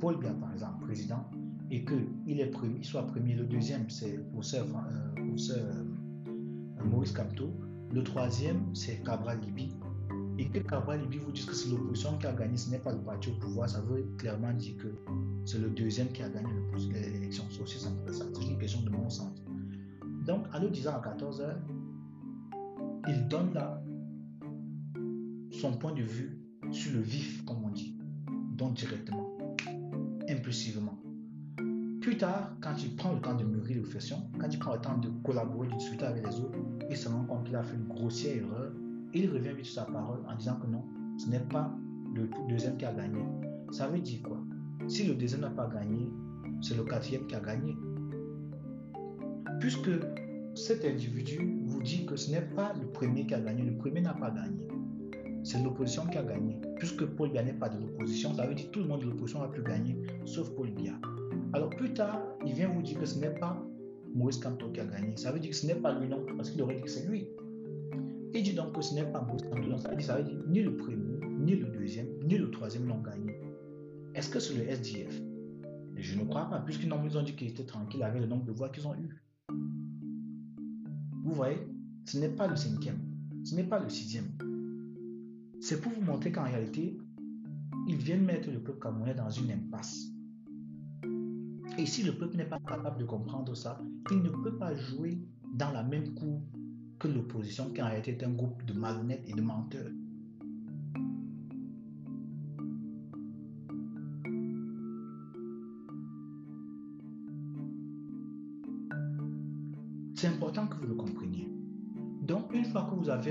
Paul Biya, par exemple, président, et qu'il est soit premier, le deuxième, c'est professeur, euh, euh, Maurice Camteau, le troisième, c'est Cabral Libi, et que Cabral Libi vous dise que c'est l'opposition qui a gagné, ce n'est pas le parti au pouvoir, ça veut clairement dire que c'est le deuxième qui a gagné l'élection. C'est aussi simple ça. C'est une question de bon sens. Donc, en nous disant à 14h, il donne là son point de vue sur le vif, comme on dit, donc directement, impulsivement. Plus tard, quand il prend le temps de mûrir l'officiation, quand il prend le temps de collaborer, de discuter avec les autres, il se rend compte qu'il a fait une grossière erreur il revient vite sur sa parole en disant que non, ce n'est pas le deuxième qui a gagné. Ça veut dire quoi? Si le deuxième n'a pas gagné, c'est le quatrième qui a gagné. Puisque cet individu vous dit que ce n'est pas le premier qui a gagné, le premier n'a pas gagné. C'est l'opposition qui a gagné. Puisque Paul Biya n'est pas de l'opposition, ça veut dire que tout le monde de l'opposition a pu gagner, sauf Paul Biya. Alors plus tard, il vient vous dire que ce n'est pas Maurice Kamto qui a gagné. Ça veut dire que ce n'est pas lui non parce qu'il aurait dit que c'est lui. Il dit donc que ce n'est pas Maurice Kamto. Ça veut dire ni le premier, ni le deuxième, ni le troisième n'ont gagné. Est-ce que c'est le SDF Je ne crois pas, puisqu'ils ont dit qu'ils étaient tranquilles avec le nombre de voix qu'ils ont eu. Vous voyez, ce n'est pas le cinquième, ce n'est pas le sixième. C'est pour vous montrer qu'en réalité, ils viennent mettre le peuple camerounais dans une impasse. Et si le peuple n'est pas capable de comprendre ça, il ne peut pas jouer dans la même cour que l'opposition qui en réalité est un groupe de malhonnêtes et de menteurs.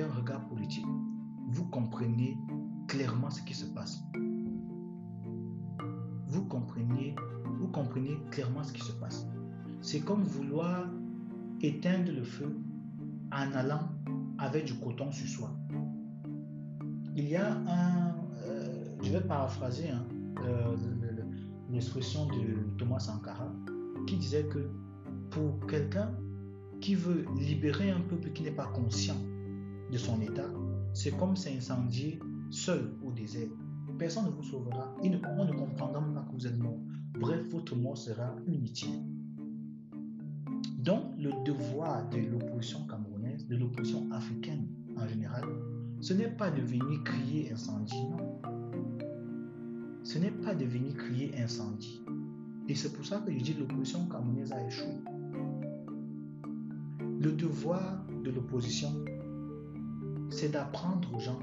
Un regard politique, vous comprenez clairement ce qui se passe. vous comprenez, vous comprenez clairement ce qui se passe. C'est comme vouloir éteindre le feu en allant avec du coton sur soi. Il y a un, euh, je vais paraphraser hein, euh, l'expression de Thomas Sankara qui disait que pour quelqu'un qui veut libérer un peuple qui n'est pas conscient de son état, c'est comme s'incendier seul au désert. Personne ne vous sauvera. on ne comprendra pas que vous êtes mort. Bref, votre mort sera inutile. Donc, le devoir de l'opposition camerounaise, de l'opposition africaine en général, ce n'est pas de venir crier incendie, non. Ce n'est pas de venir crier incendie. Et c'est pour ça que je dis que l'opposition camerounaise a échoué. Le devoir de l'opposition, c'est d'apprendre aux gens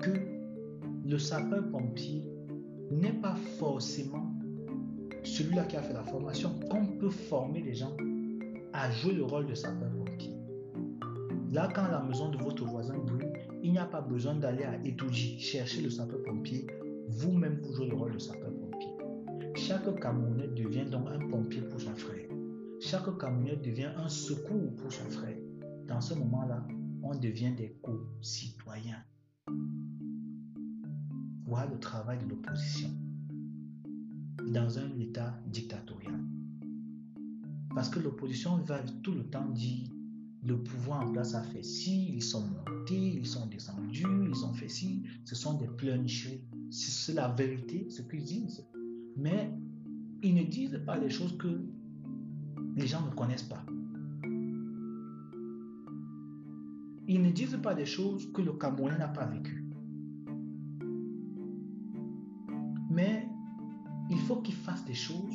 que le sapeur-pompier n'est pas forcément celui-là qui a fait la formation. Qu'on peut former les gens à jouer le rôle de sapeur-pompier. Là, quand la maison de votre voisin brûle, il n'y a pas besoin d'aller à Etouji chercher le sapeur-pompier. Vous-même, vous jouez le rôle de sapeur-pompier. Chaque Camerounais devient donc un pompier pour son frère. Chaque Camerounais devient un secours pour son frère. Dans ce moment-là, on devient des co-citoyens. Voilà le travail de l'opposition dans un État dictatorial? Parce que l'opposition va tout le temps dire le pouvoir en place a fait ci, ils sont montés, ils sont descendus, ils ont fait ci. Ce sont des pleurnicheries. C'est la vérité, ce qu'ils disent. Mais ils ne disent pas les choses que les gens ne connaissent pas. Ils ne disent pas des choses que le Camerounais n'a pas vécues. Mais il faut qu'ils fassent des choses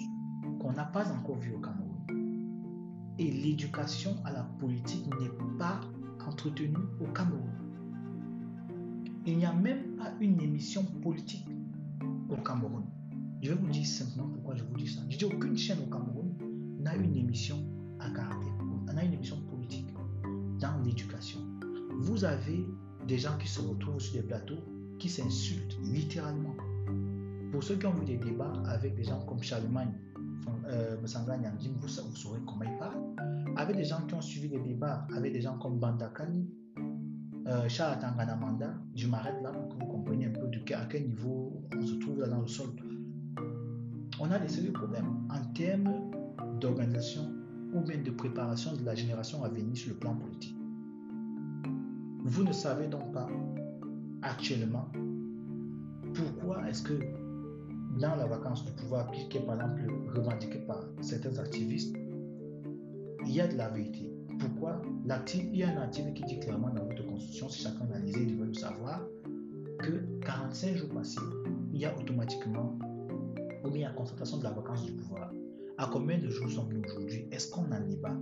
qu'on n'a pas encore vues au Cameroun. Et l'éducation à la politique n'est pas entretenue au Cameroun. Il n'y a même pas une émission politique au Cameroun. Je vais vous dire simplement pourquoi je vous dis ça. Je dis aucune chaîne au Cameroun n'a une émission à garder, on a une émission politique dans l'éducation. Vous avez des gens qui se retrouvent sur des plateaux qui s'insultent littéralement. Pour ceux qui ont vu des débats avec des gens comme Charlemagne, euh, vous, vous saurez comment il parle. Avec des gens qui ont suivi des débats avec des gens comme Bandakani, euh, Charles Tanganamanda, je m'arrête là pour que vous compreniez un peu à quel niveau on se trouve dans le sol. On a des sérieux problèmes en termes d'organisation ou bien de préparation de la génération à venir sur le plan politique. Vous ne savez donc pas actuellement pourquoi est-ce que dans la vacance du pouvoir qui est par exemple revendiquée par certains activistes, il y a de la vérité. Pourquoi Il y a un article qui dit clairement dans votre constitution, si chacun analyse, il devrait le savoir, que 45 jours passés, il y a automatiquement, ou bien la constatation de la vacance du pouvoir. À combien de jours sommes-nous aujourd'hui? Est-ce qu'on en débat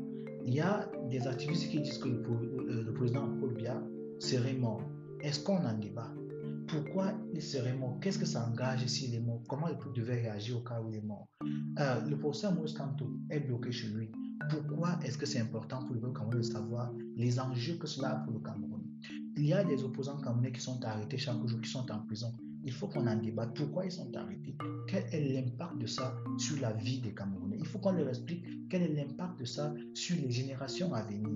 Il y a des activistes qui disent que le, président Paul Biya serait mort. Est-ce qu'on en débat? Pourquoi il serait mort? Qu'est-ce que ça engage s'il est mort? Comment le peuple devait réagir au cas où il est mort? Euh, Le professeur Moïse Kanto est bloqué chez lui. Pourquoi est-ce que c'est important pour le peuple camerounais de savoir les enjeux que cela a pour le Cameroun? Il y a des opposants camerounais qui sont arrêtés chaque jour, qui sont en prison. Il faut qu'on en débatte. Pourquoi ils sont arrêtés? Quel est l'impact de ça sur la vie des Camerounais? Il faut qu'on leur explique quel est l'impact de ça sur les générations à venir.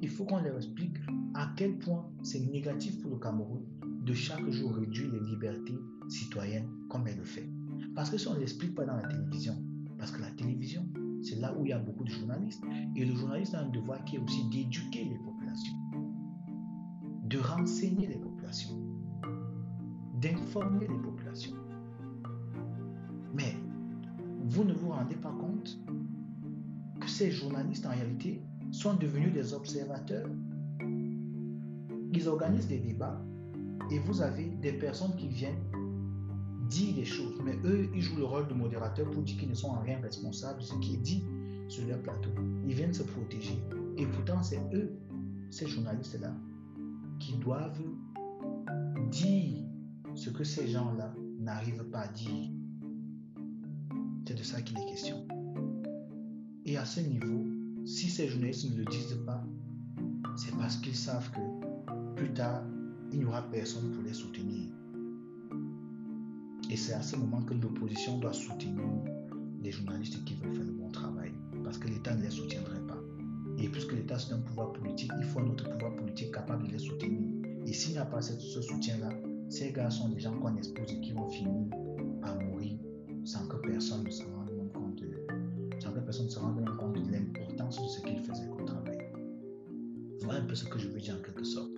Il faut qu'on leur explique à quel point c'est négatif pour le Cameroun de chaque jour réduire les libertés citoyennes comme elle le fait. Parce que si on ne l'explique pas dans la télévision, parce que la télévision, c'est là où il y a beaucoup de journalistes, et le journaliste a un devoir qui est aussi d'éduquer les populations, de renseigner les populations, d'informer les populations. Mais vous ne vous rendez pas compte que ces journalistes, en réalité, sont devenus des observateurs. Ils organisent des débats et vous avez des personnes qui viennent dire des choses, mais eux, ils jouent le rôle de modérateur pour dire qu'ils ne sont en rien responsables de ce qui est dit sur leur plateau. Ils viennent se protéger. Et pourtant, c'est eux, ces journalistes-là, qui doivent dire ce que ces gens-là n'arrivent pas à dire. C'est de ça qu'il est question. Et à ce niveau, si ces journalistes ne le disent pas, c'est parce qu'ils savent que plus tard, il n'y aura personne pour les soutenir. Et c'est à ce moment que l'opposition doit soutenir les journalistes qui veulent faire le bon travail. Parce que l'État ne les soutiendrait pas. Et puisque l'État c'est un pouvoir politique, il faut un autre pouvoir politique capable de les soutenir. Et s'il n'y a pas ce, soutien-là, ces gars sont des gens qu'on expose et qui vont finir par mourir sans que personne ne se rende compte de, sans que personne se rende compte de l'importance de ce qu'ils faisaient comme travail. Voilà un peu ce que je veux dire en quelque sorte.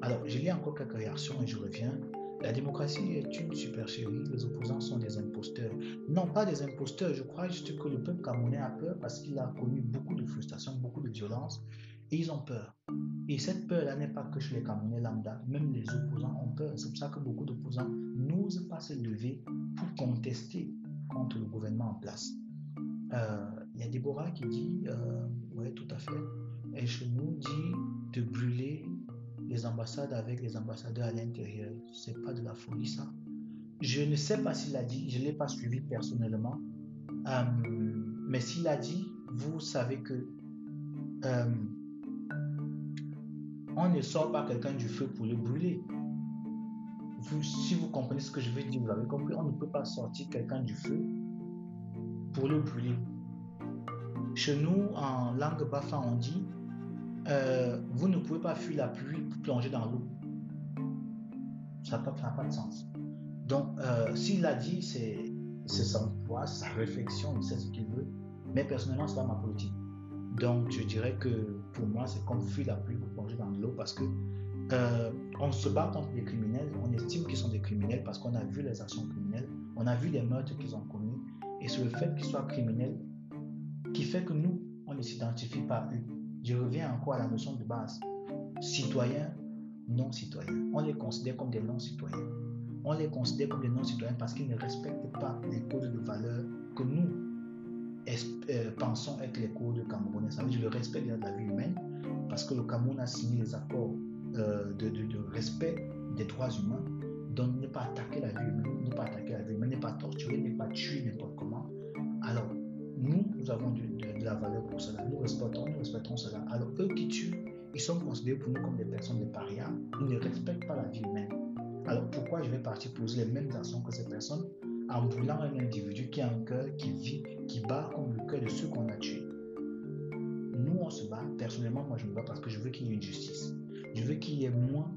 Alors, je lis encore quelques réactions et je reviens. La démocratie est une supercherie, les opposants sont des imposteurs. Non, pas des imposteurs, je crois juste que le peuple camerounais a peur parce qu'il a connu beaucoup de frustration, beaucoup de violence, et ils ont peur. Et cette peur-là n'est pas que chez les Camerounais lambda, même les opposants ont peur. C'est pour ça que beaucoup d'opposants n'osent pas se lever pour contester contre le gouvernement en place. Euh, il y a Déborah qui dit, euh, oui tout à fait, et chez nous dit de brûler les ambassades avec les ambassadeurs à l'intérieur. C'est pas de la folie, ça. Je ne sais pas s'il a dit, je ne l'ai pas suivi personnellement. Euh, mais s'il a dit, vous savez que euh, on ne sort pas quelqu'un du feu pour le brûler. Si vous comprenez ce que je veux dire, vous avez compris, on ne peut pas sortir quelqu'un du feu pour le brûler. Chez nous, en langue bafa, on dit euh, vous ne pouvez pas fuir la pluie pour plonger dans l'eau. Ça n'a pas, de sens. Donc, euh, s'il a dit, c'est son poids, sa réflexion, il sait ce qu'il veut. Mais personnellement, ce n'est pas ma politique. Donc, je dirais que pour moi, c'est comme fuir la pluie dans l'eau parce que euh, on se bat contre les criminels, on estime qu'ils sont des criminels parce qu'on a vu les actions criminelles, on a vu les meurtres qu'ils ont commis, et c'est le fait qu'ils soient criminels qui fait que nous, on ne s'identifie pas eux. Je reviens encore à la notion de base. Citoyens, non-citoyens. On les considère comme des non-citoyens. On les considère comme des non-citoyens parce qu'ils ne respectent pas les codes de valeur que nous euh, pensons être les codes camerounais. Ça veut dire le respect de la vie humaine parce que le Cameroun a signé les accords euh, de, de, respect des droits humains. Donc ne pas attaquer la vie humaine, ne pas attaquer la vie humaine, ne pas torturer, ne pas tuer n'importe comment. Alors, nous, nous avons de, la valeur pour cela. Nous respectons, nous respectons cela. Alors, eux qui tuent, ils sont considérés pour nous comme des personnes, des parias. Ils ne respectent pas la vie humaine. Alors, pourquoi je vais partir poser les mêmes actions que ces personnes? En brûlant un individu qui a un cœur, qui vit, qui bat comme le cœur de ceux qu'on a tués Nous, on se bat. Personnellement, moi, je me bats parce que je veux qu'il y ait une justice. Je veux qu'il y ait moins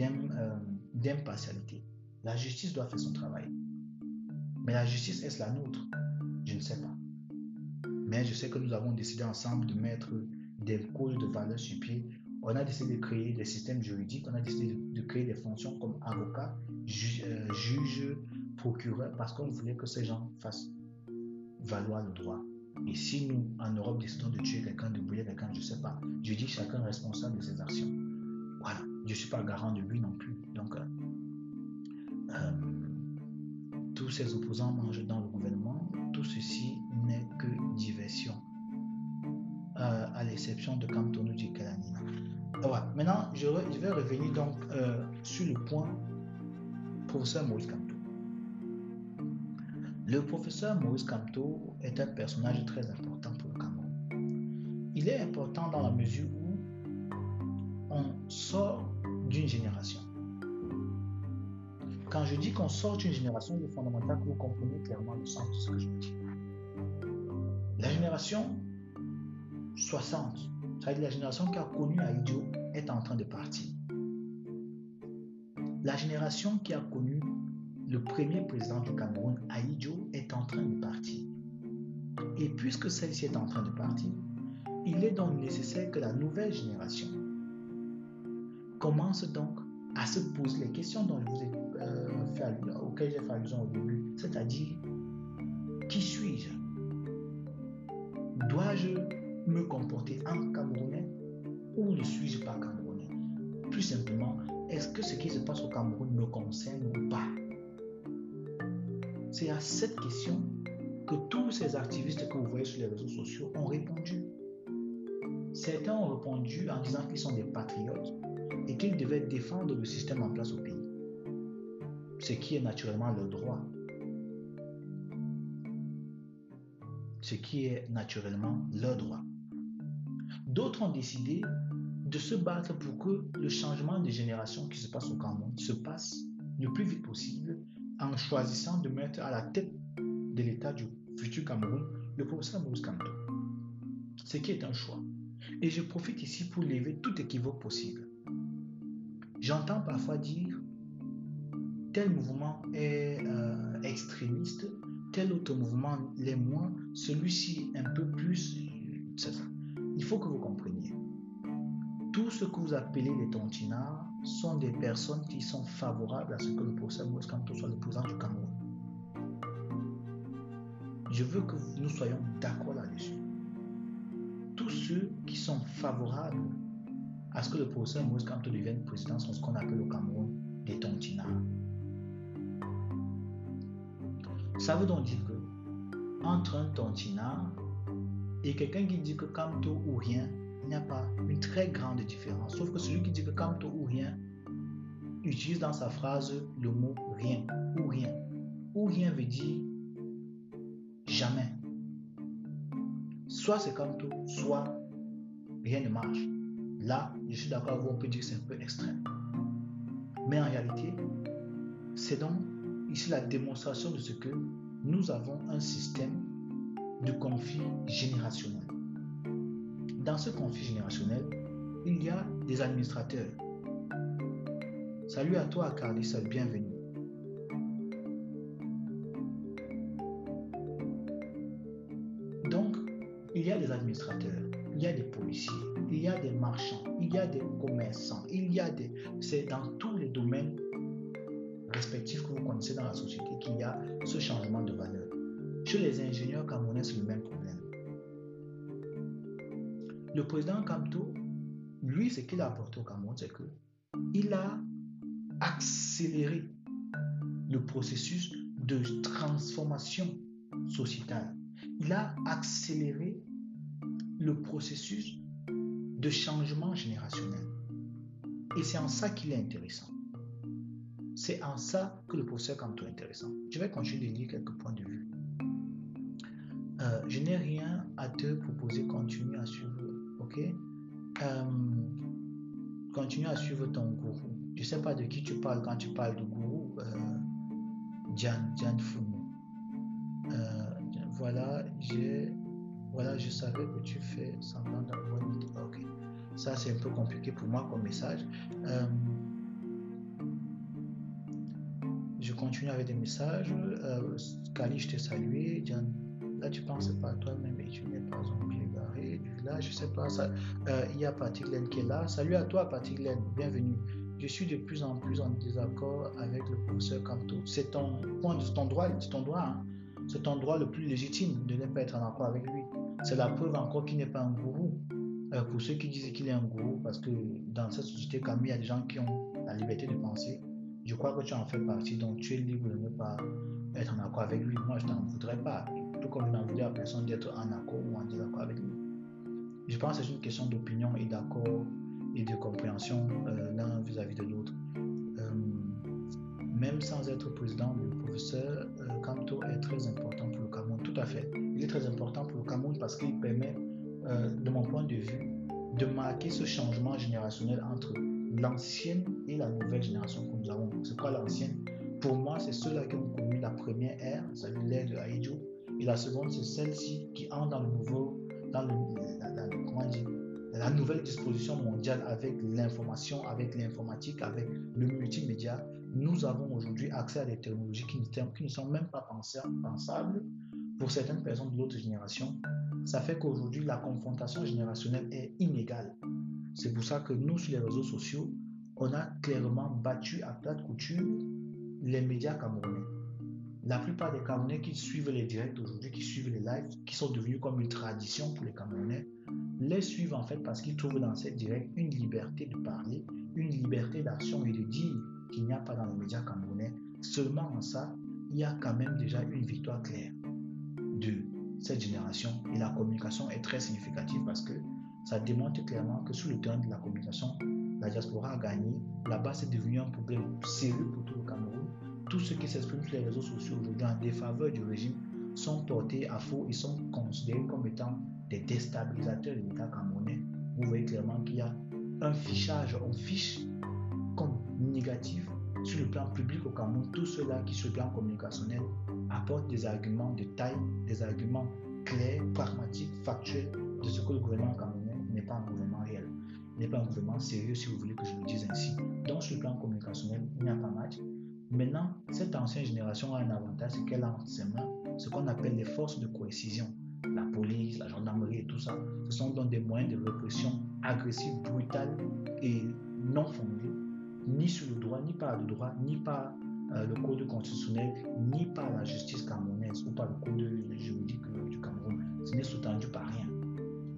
euh, d'impartialité. La justice doit faire son travail. Mais la justice, est-ce la nôtre? Je ne sais pas. Mais je sais que nous avons décidé ensemble de mettre des codes de valeur sur pied. On a décidé de créer des systèmes juridiques, on a décidé de, créer des fonctions comme avocat, euh, juge, procureur, parce qu'on voulait que ces gens fassent valoir le droit. Et si nous, en Europe, décidons de tuer quelqu'un, de brûler quelqu'un, je ne sais pas, je dis chacun responsable de ses actions. Voilà, je ne suis pas garant de lui non plus. Donc, euh, euh, tous ces opposants mangent dans le gouvernement, tout ceci n'est que diversion, euh, à l'exception de Kamtonou du Kalanina. Maintenant, je, vais revenir donc sur le point professeur Kamto. Le professeur Maurice Kamto est un personnage très important pour le Cameroun. Il est important dans la mesure où on sort d'une génération. Quand je dis qu'on sort d'une génération, il est fondamental que vous compreniez clairement le sens de ce que je dis. La génération 60, c'est-à-dire la génération qui a connu Aïdjo, est en train de partir. La génération qui a connu le premier président du Cameroun, Aïdjo, est en train de partir. Et puisque celle-ci est en train de partir, il est donc nécessaire que la nouvelle génération commence donc à se poser les questions dont vous ai, euh, fait, auxquelles j'ai fait allusion au début, c'est-à-dire qui suis-je? Dois-je me comporter en Camerounais ou ne suis-je pas Camerounais? Plus simplement, est-ce que ce qui se passe au Cameroun me concerne ou pas? C'est à cette question que tous ces activistes que vous voyez sur les réseaux sociaux ont répondu. Certains ont répondu en disant qu'ils sont des patriotes et qu'ils devaient défendre le système en place au pays, ce qui est naturellement leur droit. ce qui est naturellement leur droit. D'autres ont décidé de se battre pour que le changement de génération qui se passe au Cameroun se passe le plus vite possible en choisissant de mettre à la tête de l'État du futur Cameroun le professeur Maurice Kamto. Ce qui est un choix. Et je profite ici pour lever tout équivoque possible. J'entends parfois dire tel mouvement est euh, extrémiste, tel autre mouvement l'est moins, celui-ci un peu plus. Il faut que vous compreniez. Tout ce que vous appelez les tontinards sont des personnes qui sont favorables à ce que le professeur Moïse soit le président du Cameroun. Je veux que nous soyons d'accord là-dessus. Tous ceux qui sont favorables à ce que le professeur Moïse devienne président sont ce qu'on appelle au Cameroun des tontinards. Ça veut donc dire que entre un tontinard et quelqu'un qui dit que Kamto ou rien, il n'y a pas une très grande différence. Sauf que celui qui dit que Kamto ou rien utilise dans sa phrase le mot rien ou rien. Ou rien veut dire jamais. Soit c'est Kamto, soit rien ne marche. Là, je suis d'accord avec vous, on peut dire que c'est un peu extrême. Mais en réalité, c'est donc ici la démonstration de ce que nous avons un système de conflit générationnel. Dans ce conflit générationnel, il y a des administrateurs. Salut à toi, Carlis, bienvenue. Donc, il y a des administrateurs, il y a des policiers, il y a des marchands, il y a des commerçants, il y a des... C'est dans tous les domaines respectifs que vous connaissez dans la société qu'il y a ce changement de valeur. Chez les ingénieurs camerounais, c'est le même problème. Le président Kamto, lui, ce qu'il a apporté au Cameroun, c'est que il a accéléré le processus de transformation sociétale. Il a accéléré le processus de changement générationnel. Et c'est en ça qu'il est intéressant. C'est en ça que le professeur Kanto est intéressant. Je vais continuer de lire quelques points de vue. Euh, je n'ai rien à te proposer, continue à suivre, ok? Euh, Continue à suivre ton gourou. Je sais pas de qui tu parles quand tu parles de gourou. Euh, Diane, Diane euh, voilà, voilà, je savais que tu fais semblant d'avoir. Ok. Ça, c'est un peu compliqué pour moi comme message. Euh, je continue avec des messages. Euh, Kali, je t'ai salué. là, tu penses pas à toi-même et tu n'es pas un Là, je sais pas. Ça, euh, il y a Patrick Len qui est là. Salut à toi, Patrick Len. Bienvenue. Je suis de plus en plus en désaccord avec le professeur Kanto. C'est ton point, ton droit, c'est ton droit. Hein. C'est ton droit le plus légitime de ne pas être en accord avec lui. C'est la preuve encore qu'il n'est pas un gourou. Euh, pour ceux qui disent qu'il est un gourou, parce que dans cette société, comme il y a des gens qui ont la liberté de penser, je crois que tu en fais partie, donc tu es libre de ne pas être en accord avec lui. Moi, je n'en voudrais pas. Tout comme je n'en voudrais à personne d'être en accord ou en désaccord avec lui. Je pense que c'est une question d'opinion et d'accord et de compréhension euh, l'un vis-à-vis de l'autre. Euh, même sans être président, le professeur Kamto est très important pour le Cameroun. Tout à fait il est très important pour le Cameroun parce qu'il permet, euh, de mon point de vue, de marquer ce changement générationnel entre l'ancienne et la nouvelle génération que nous avons. C'est quoi l'ancienne Pour moi, c'est ceux-là qui ont connu la première ère, c'est-à-dire l'ère de Haïdjo, et la seconde, c'est celle-ci qui entre dans le nouveau, dans la nouvelle disposition mondiale avec l'information, avec l'informatique, avec le multimédia. Nous avons aujourd'hui accès à des technologies qui, qui ne sont même pas pensables pour certaines personnes de l'autre génération, ça fait qu'aujourd'hui, la confrontation générationnelle est inégale. C'est pour ça que nous, sur les réseaux sociaux, on a clairement battu à plate couture les médias camerounais. La plupart des Camerounais qui suivent les directs aujourd'hui, qui suivent les lives, qui sont devenus comme une tradition pour les Camerounais, les suivent en fait parce qu'ils trouvent dans ces directs une liberté de parler, une liberté d'action et de dire qu'il n'y a pas dans les médias camerounais. Seulement en ça, il y a quand même déjà une victoire claire de cette génération. Et la communication est très significative parce que ça démontre clairement que sur le terrain de la communication, la diaspora a gagné. Là-bas, c'est devenu un problème sérieux pour tout le Cameroun. Tous ceux qui s'expriment sur les réseaux sociaux aujourd'hui en défaveur du régime sont portés à faux et sont considérés comme étant des déstabilisateurs de l'État camerounais. Vous voyez clairement qu'il y a un fichage, on fiche comme négatif sur le plan public au Cameroun, tous ceux-là qui sur le plan communicationnel apportent des arguments de taille, des arguments clairs, pragmatiques, factuels de ce que le gouvernement camerounais n'est pas un gouvernement réel, n'est pas un gouvernement sérieux si vous voulez que je le dise ainsi. Donc sur le plan communicationnel, il n'y a pas match. Maintenant, cette ancienne génération a un avantage, c'est qu'elle a mains ce qu'on appelle les forces de cohésion. La police, la gendarmerie et tout ça, ce sont donc des moyens de répression agressifs, brutales et non fondés, ni sur le droit, ni par le droit, ni par euh, le code constitutionnel, ni par la justice camerounaise ou par le code juridique du Cameroun. Ce n'est sous-tendu par rien.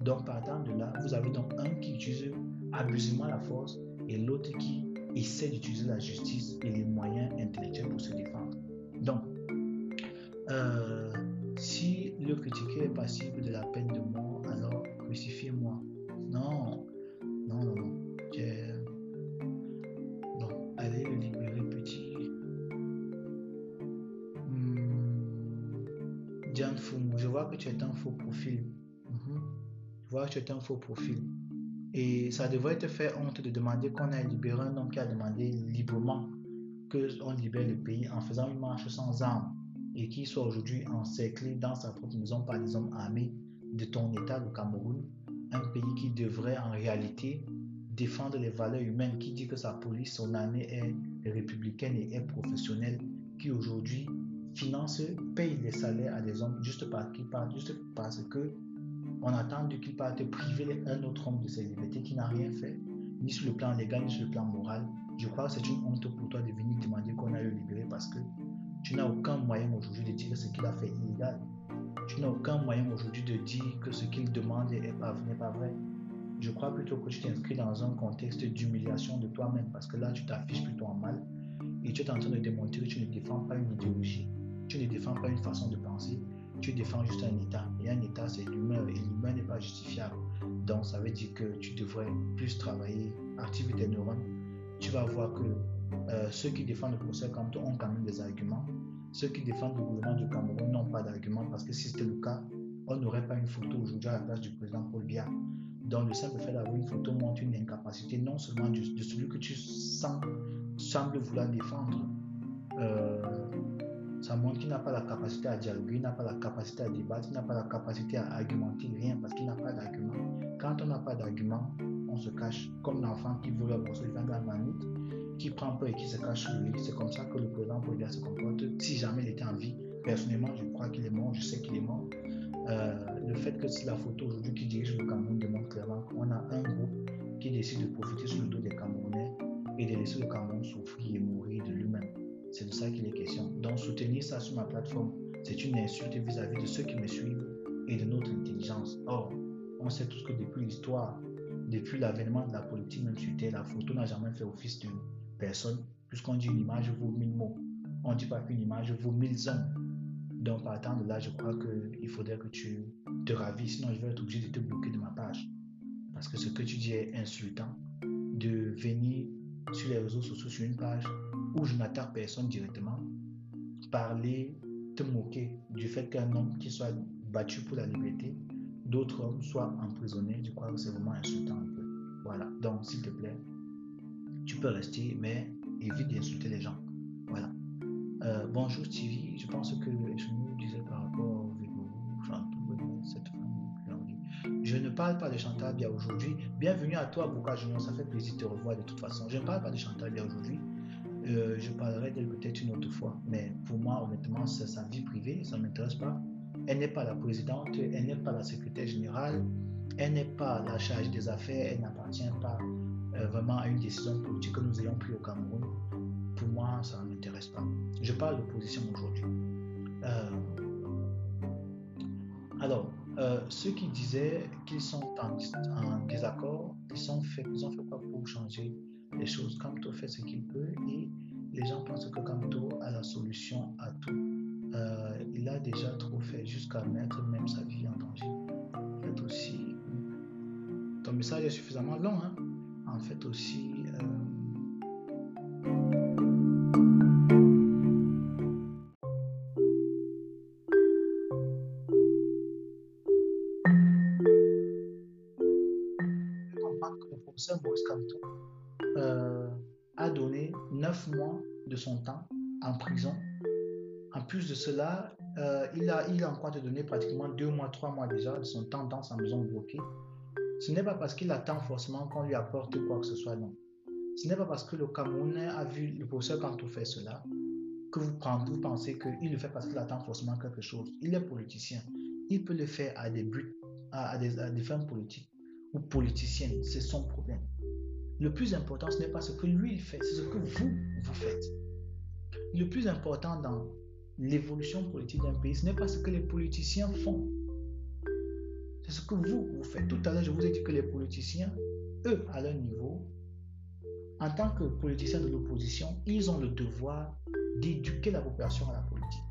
Donc, partant de là, vous avez donc un qui utilise abusivement la force et l'autre qui essaie d'utiliser la justice et les moyens intellectuels pour se défendre. Donc, euh, si le critiqué est passible de la peine de mort, alors crucifiez-moi. Non, non, non, non. Allez le libérer petit. Hmm. Diane Foumou, je vois que tu es un faux profil. Mhm. Je vois que tu es un faux profil. Et ça devrait te faire honte de demander qu'on ait libéré un homme qui a demandé librement qu'on libère le pays en faisant une marche sans armes et qui soit aujourd'hui encerclé dans sa propre maison par des hommes armés de ton État, le Cameroun, un pays qui devrait en réalité défendre les valeurs humaines, qui dit que sa police, son armée est républicaine et est professionnelle, qui aujourd'hui finance, paye les salaires à des hommes juste juste parce que on attend qu'il parte priver un autre homme de ses libertés qui n'a rien fait, ni sur le plan légal, ni sur le plan moral. Je crois que c'est une honte pour toi de venir demander qu'on aille le libérer parce que tu n'as aucun moyen aujourd'hui de dire ce qu'il a fait illégal. Tu n'as aucun moyen aujourd'hui de dire que ce qu'il demande n'est pas, pas vrai. Je crois plutôt que tu t'inscris dans un contexte d'humiliation de toi-même parce que là, tu t'affiches plutôt en mal et tu es en train de démontrer que tu ne défends pas une idéologie, tu ne défends pas une façon de penser, tu défends juste un État. Et un État, c'est l'humain, et l'humain n'est pas justifiable. Donc, ça veut dire que tu devrais plus travailler, activer tes neurones. Tu vas voir que euh, ceux qui défendent le procès Kamto ont quand même des arguments. Ceux qui défendent le gouvernement du Cameroun n'ont pas d'arguments parce que si c'était le cas, on n'aurait pas une photo aujourd'hui à la place du président Paul Biya. Donc, le simple fait d'avoir une photo montre une incapacité non seulement de, celui que tu sens, sembles vouloir défendre. Euh, ça montre qu'il n'a pas la capacité à dialoguer, il n'a pas la capacité à débattre, il n'a pas la capacité à argumenter rien parce qu'il n'a pas d'argument. Quand on n'a pas d'argument, on se cache comme l'enfant qui veut un morceau de la manite, qui prend peur et qui se cache sur lui. C'est comme ça que le président Paulia se comporte. Si jamais il était en vie, personnellement, je crois qu'il est mort, je sais qu'il est mort. Euh, le fait que c'est la photo aujourd'hui qui dirige le Cameroun démontre clairement qu'on a un groupe qui décide de profiter sur le dos des Camerounais et de laisser le Cameroun souffrir et mourir. C'est de ça qu'il est question. Donc soutenir ça sur ma plateforme, c'est une insulte vis-à-vis de ceux qui me suivent et de notre intelligence. Or, on sait tous que depuis l'histoire, depuis l'avènement de la politique, même sur Terre, la photo n'a jamais fait office d'une personne, puisqu'on dit une image vaut mille mots. On ne dit pas qu'une image vaut mille hommes. Donc, partant de là, je crois qu'il faudrait que tu te ravisses, sinon je vais être obligé de te bloquer de ma page. Parce que ce que tu dis est insultant. De venir sur les réseaux sociaux sur une page où je n'attaque personne directement, parler, te moquer du fait qu'un homme qui soit battu pour la liberté, d'autres hommes soient emprisonnés, je crois que c'est vraiment insultant un peu. Voilà, donc s'il te plaît, tu peux rester, mais évite d'insulter les gens. Voilà. Euh, bonjour Stevie, je pense que je me disais par rapport au cette femme je ne parle pas de Chantal bien aujourd'hui. Bienvenue à toi, Junior. Ça fait plaisir de te revoir de toute façon. Je ne parle pas de Chantal bien aujourd'hui. Euh, je parlerai d'elle peut-être une autre fois. Mais pour moi, honnêtement, c'est sa vie privée. Ça ne m'intéresse pas. Elle n'est pas la présidente. Elle n'est pas la secrétaire générale. Elle n'est pas la charge des affaires. Elle n'appartient pas euh, vraiment à une décision politique que nous ayons prise au Cameroun. Pour moi, ça ne m'intéresse pas. Je parle de position aujourd'hui. Euh, alors, ceux qui disaient qu'ils sont en, désaccord, ils, sont fait, ils ont fait quoi pour changer les choses Kamto fait ce qu'il peut et les gens pensent que Kamto a la solution à tout. Euh, il a déjà trop fait jusqu'à mettre même sa vie en danger. En fait aussi, ton message est suffisamment long. Hein? En fait aussi, euh, Maurice Kamto euh, a donné 9 mois de son temps en prison. En plus de cela, euh, il, a, il a encore te donner pratiquement deux mois, trois mois déjà de son temps dans sa maison bloquée. Ce n'est pas parce qu'il attend forcément qu'on lui apporte quoi que ce soit, non. Ce n'est pas parce que le Camerounais a vu le professeur Kanto faire cela que vous, pensez qu'il le fait parce qu'il attend forcément quelque chose. Il est politicien. Il peut le faire à des buts, à, des, à des fins politiques ou politiciennes. C'est son problème. Le plus important, ce n'est pas ce que lui il fait, c'est ce que vous, vous faites. Le plus important dans l'évolution politique d'un pays, ce n'est pas ce que les politiciens font. C'est ce que vous, vous faites. Tout à l'heure, je vous ai dit que les politiciens, eux, à leur niveau, en tant que politiciens de l'opposition, ils ont le devoir d'éduquer la population à la politique.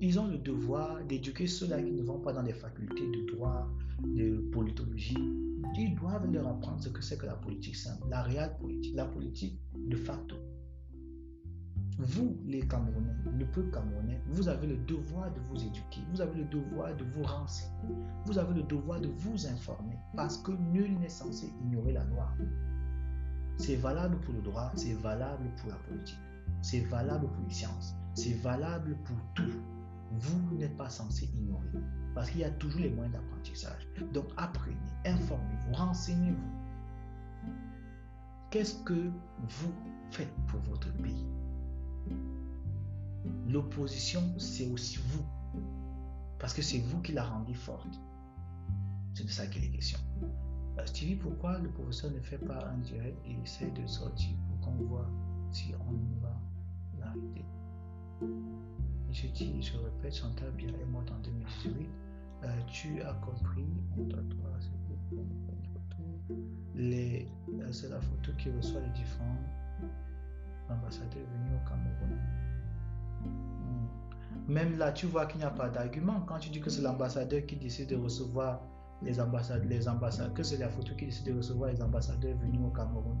Ils ont le devoir d'éduquer ceux-là qui ne vont pas dans des facultés de droit, de politologie. Ils doivent leur apprendre ce que c'est que la politique simple, la réelle politique, la politique de facto. Vous, les Camerounais, le peuple camerounais, vous avez le devoir de vous éduquer, vous avez le devoir de vous renseigner, vous avez le devoir de vous informer, parce que nul n'est censé ignorer la loi. C'est valable pour le droit, c'est valable pour la politique, c'est valable pour les sciences, c'est valable pour tout. Vous n'êtes pas censé ignorer, parce qu'il y a toujours les moyens d'apprentissage. Donc apprenez, informez-vous, renseignez-vous. Qu'est-ce que vous faites pour votre pays? L'opposition, c'est aussi vous. Parce que c'est vous qui la rendez forte. C'est de ça qu'il est question. Euh, Stevie, pourquoi le professeur ne fait pas un direct et essaie de sortir pour qu'on voit si on va l'arrêter? Je dis, je répète, Chantal bien est morte en 2018. Euh, tu as compris, les, euh, c'est la photo qui reçoit les différents ambassadeurs venus au Cameroun. Hmm. Même là, tu vois qu'il n'y a pas d'argument. Quand tu dis que c'est l'ambassadeur qui décide de recevoir les ambassadeurs, les ambassadeurs que c'est la photo qui décide de recevoir les ambassadeurs venus au Cameroun.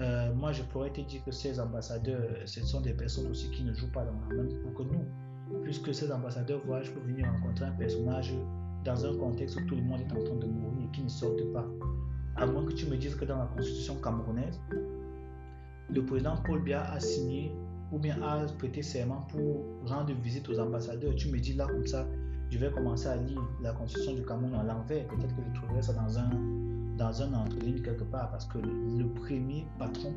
Euh, moi, je pourrais te dire que ces ambassadeurs, ce sont des personnes aussi qui ne jouent pas dans la même que nous. Puisque ces ambassadeurs voyagent pour venir rencontrer un personnage dans un contexte où tout le monde est en train de mourir et qui ne sortent pas. À moins que tu me dises que dans la constitution camerounaise, le président Paul Biya a signé ou bien a prêté serment pour rendre visite aux ambassadeurs. Tu me dis là comme ça, je vais commencer à lire la constitution du Cameroun en l'envers. Peut-être que je trouverai ça dans un, dans un entre quelque part parce que le premier patron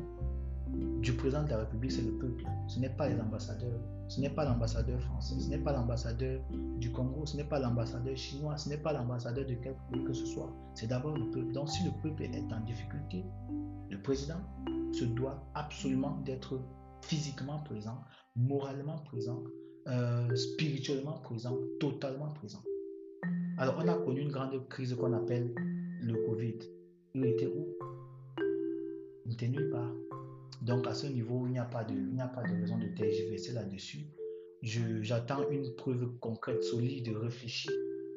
du président de la République, c'est le peuple. Ce n'est pas les ambassadeurs. Ce n'est pas l'ambassadeur français. Ce n'est pas l'ambassadeur du Congo. Ce n'est pas l'ambassadeur chinois. Ce n'est pas l'ambassadeur de quelque pays que ce soit. C'est d'abord le peuple. Donc, si le peuple est en difficulté, le président se doit absolument d'être physiquement présent, moralement présent, euh, spirituellement présent, totalement présent. Alors, on a connu une grande crise qu'on appelle le Covid. Il était où? Il n'était nulle part. Donc, à ce niveau, il n'y a pas de, a pas de raison de tergiverser là-dessus. J'attends une preuve concrète, solide, réfléchie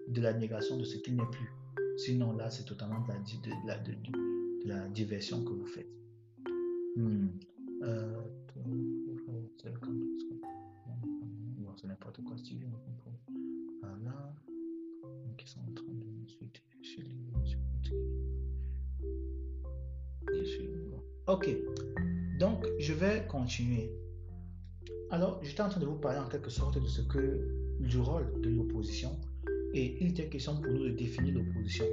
de la négation de ce qui n'est plus. Sinon, là, c'est totalement de la, de, de, la, diversion que vous faites. Hmm. Euh, c'est n'importe quoi, comprend. Voilà. Ok. Donc, je vais continuer. Alors, j'étais en train de vous parler en quelque sorte de ce que du rôle de l'opposition. Et il était question pour nous de définir l'opposition.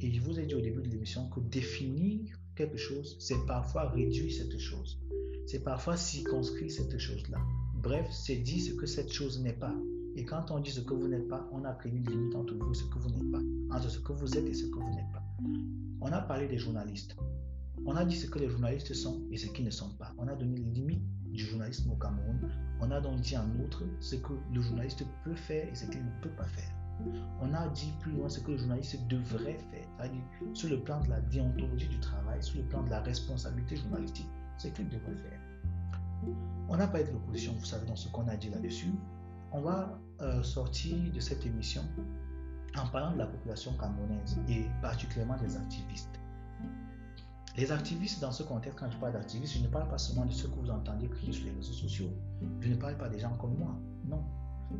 Et je vous ai dit au début de l'émission que définir quelque chose, c'est parfois réduire cette chose. C'est parfois circonscrire cette chose-là. Bref, c'est dire ce que cette chose n'est pas. Et quand on dit ce que vous n'êtes pas, on a créé une limite entre vous et ce que vous n'êtes pas, entre ce que vous êtes et ce que vous n'êtes pas. On a parlé des journalistes. On a dit ce que les journalistes sont et ce qu'ils ne sont pas. On a donné les limites du journalisme au Cameroun. On a donc dit en outre ce que le journaliste peut faire et ce qu'il ne peut pas faire. On a dit plus loin ce que le journaliste devrait faire, c'est-à-dire sur le plan de la déontologie du travail, sur le plan de la responsabilité journalistique, ce qu'il devrait faire. On n'a pas été l'opposition, vous savez, dans ce qu'on a dit là-dessus. On va euh, sortir de cette émission en parlant de la population camerounaise et particulièrement des activistes. Les activistes, dans ce contexte, quand je parle d'activistes, je ne parle pas seulement de ceux que vous entendez crier sur les réseaux sociaux. Je ne parle pas des gens comme moi. Non.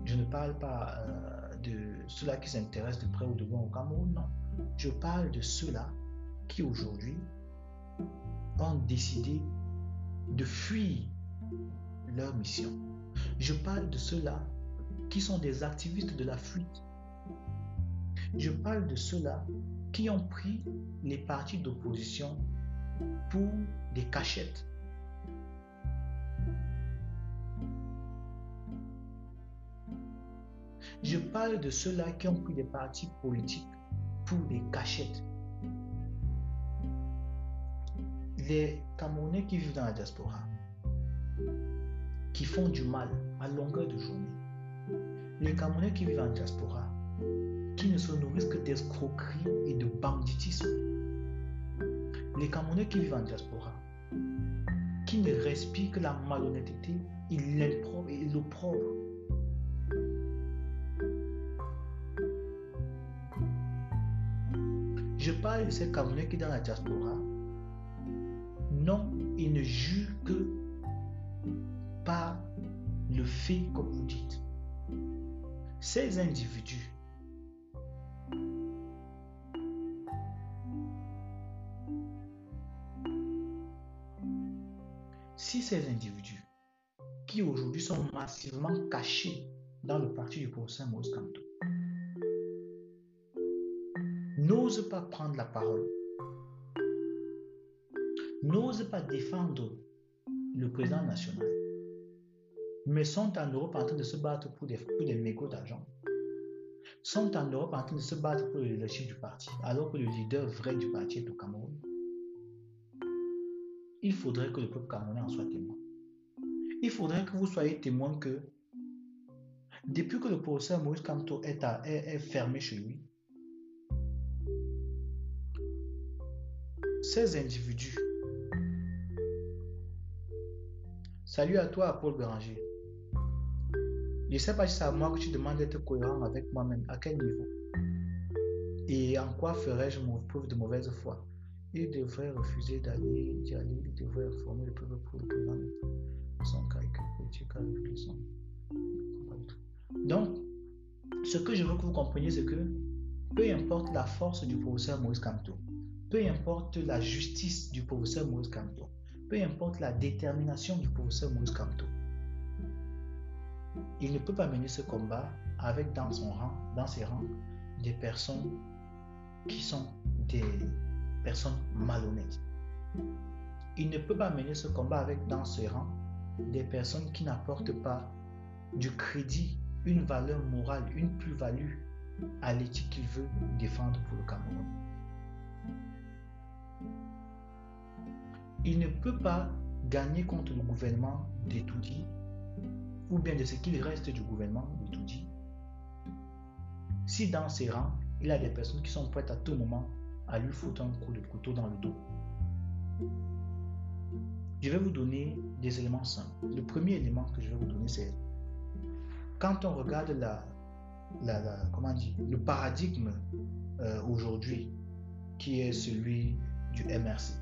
Je ne parle pas euh, de ceux-là qui s'intéressent de près ou de loin au Cameroun. Non. Je parle de ceux-là qui aujourd'hui ont décidé de fuir leur mission. Je parle de ceux-là qui sont des activistes de la fuite. Je parle de ceux-là qui ont pris les partis d'opposition pour des cachettes. Je parle de ceux-là qui ont pris des partis politiques pour des cachettes. Les Camerounais qui vivent dans la diaspora, qui font du mal à longueur de journée. Les Camerounais qui vivent en diaspora, qui ne se nourrissent que d'escroquerie et de banditisme. Les Camerounais qui vivent en diaspora, qui ne respirent que la malhonnêteté et l'opprobre. Je parle de ces Camerounais qui, dans la diaspora, non, ils ne jurent que par le fait, comme vous dites. Ces individus. Si ces individus qui aujourd'hui sont massivement cachés dans le parti du professeur Maurice n'osent pas prendre la parole, n'osent pas défendre le président national, mais sont en Europe en train de se battre pour des, pour mégots d'argent, sont en Europe en train de se battre pour le leadership du parti, alors que le leader vrai du parti est au Cameroun. Il faudrait que le peuple camerounais en soit témoin. Il faudrait que vous soyez témoin que depuis que le professeur Maurice Kamto est, est fermé chez lui, ces individus Salut à toi, Paul Béranger. Je ne sais pas si c'est à moi que tu demandes d'être cohérent avec moi-même. À quel niveau? Et en quoi ferais-je mon preuve de mauvaise foi? Il devrait refuser d'aller, d'y aller. Il devrait informer le peuple pour le son calcul. Donc, ce que je veux que vous compreniez, c'est que peu importe la force du professeur Maurice Kamto, peu importe la justice du professeur Maurice Kamto, peu importe la détermination du professeur Maurice Kamto, il ne peut pas mener ce combat avec dans son rang, dans ses rangs, des personnes qui sont des personnes malhonnêtes. Il ne peut pas mener ce combat avec dans ses rangs des personnes qui n'apportent pas du crédit, une valeur morale, une plus-value à l'éthique qu'il veut défendre pour le Cameroun. il ne peut pas gagner contre le gouvernement d'Etoudi ou bien de ce qu'il reste du gouvernement d'Etoudi si dans ses rangs, il a des personnes qui sont prêtes à tout moment à lui foutre un coup de couteau dans le dos. Je vais vous donner des éléments simples. Le premier élément que je vais vous donner, c'est quand on regarde la, comment dire, le paradigme euh, aujourd'hui qui est celui du MRC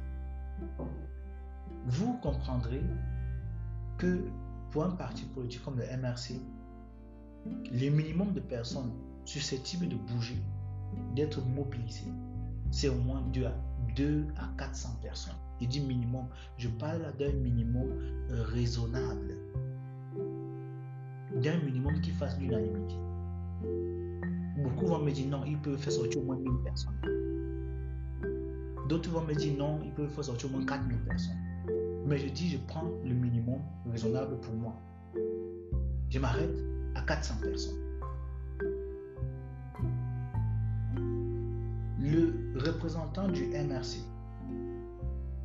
vous comprendrez que pour un parti politique comme le MRC, le minimum de personnes susceptibles de bouger, d'être mobilisées, c'est au moins 2 à, 2 à 400 personnes. Je dis minimum, je parle d'un minimum euh, raisonnable, d'un minimum qui fasse l'unanimité. Beaucoup vont me dire non, il peut faire sortir au moins 1000 personnes. D'autres vont me dire non, il peut faire sortir au moins 4000 personnes. Mais je dis, je prends le minimum raisonnable pour moi. Je m'arrête à 400 personnes. Le représentant du MRC,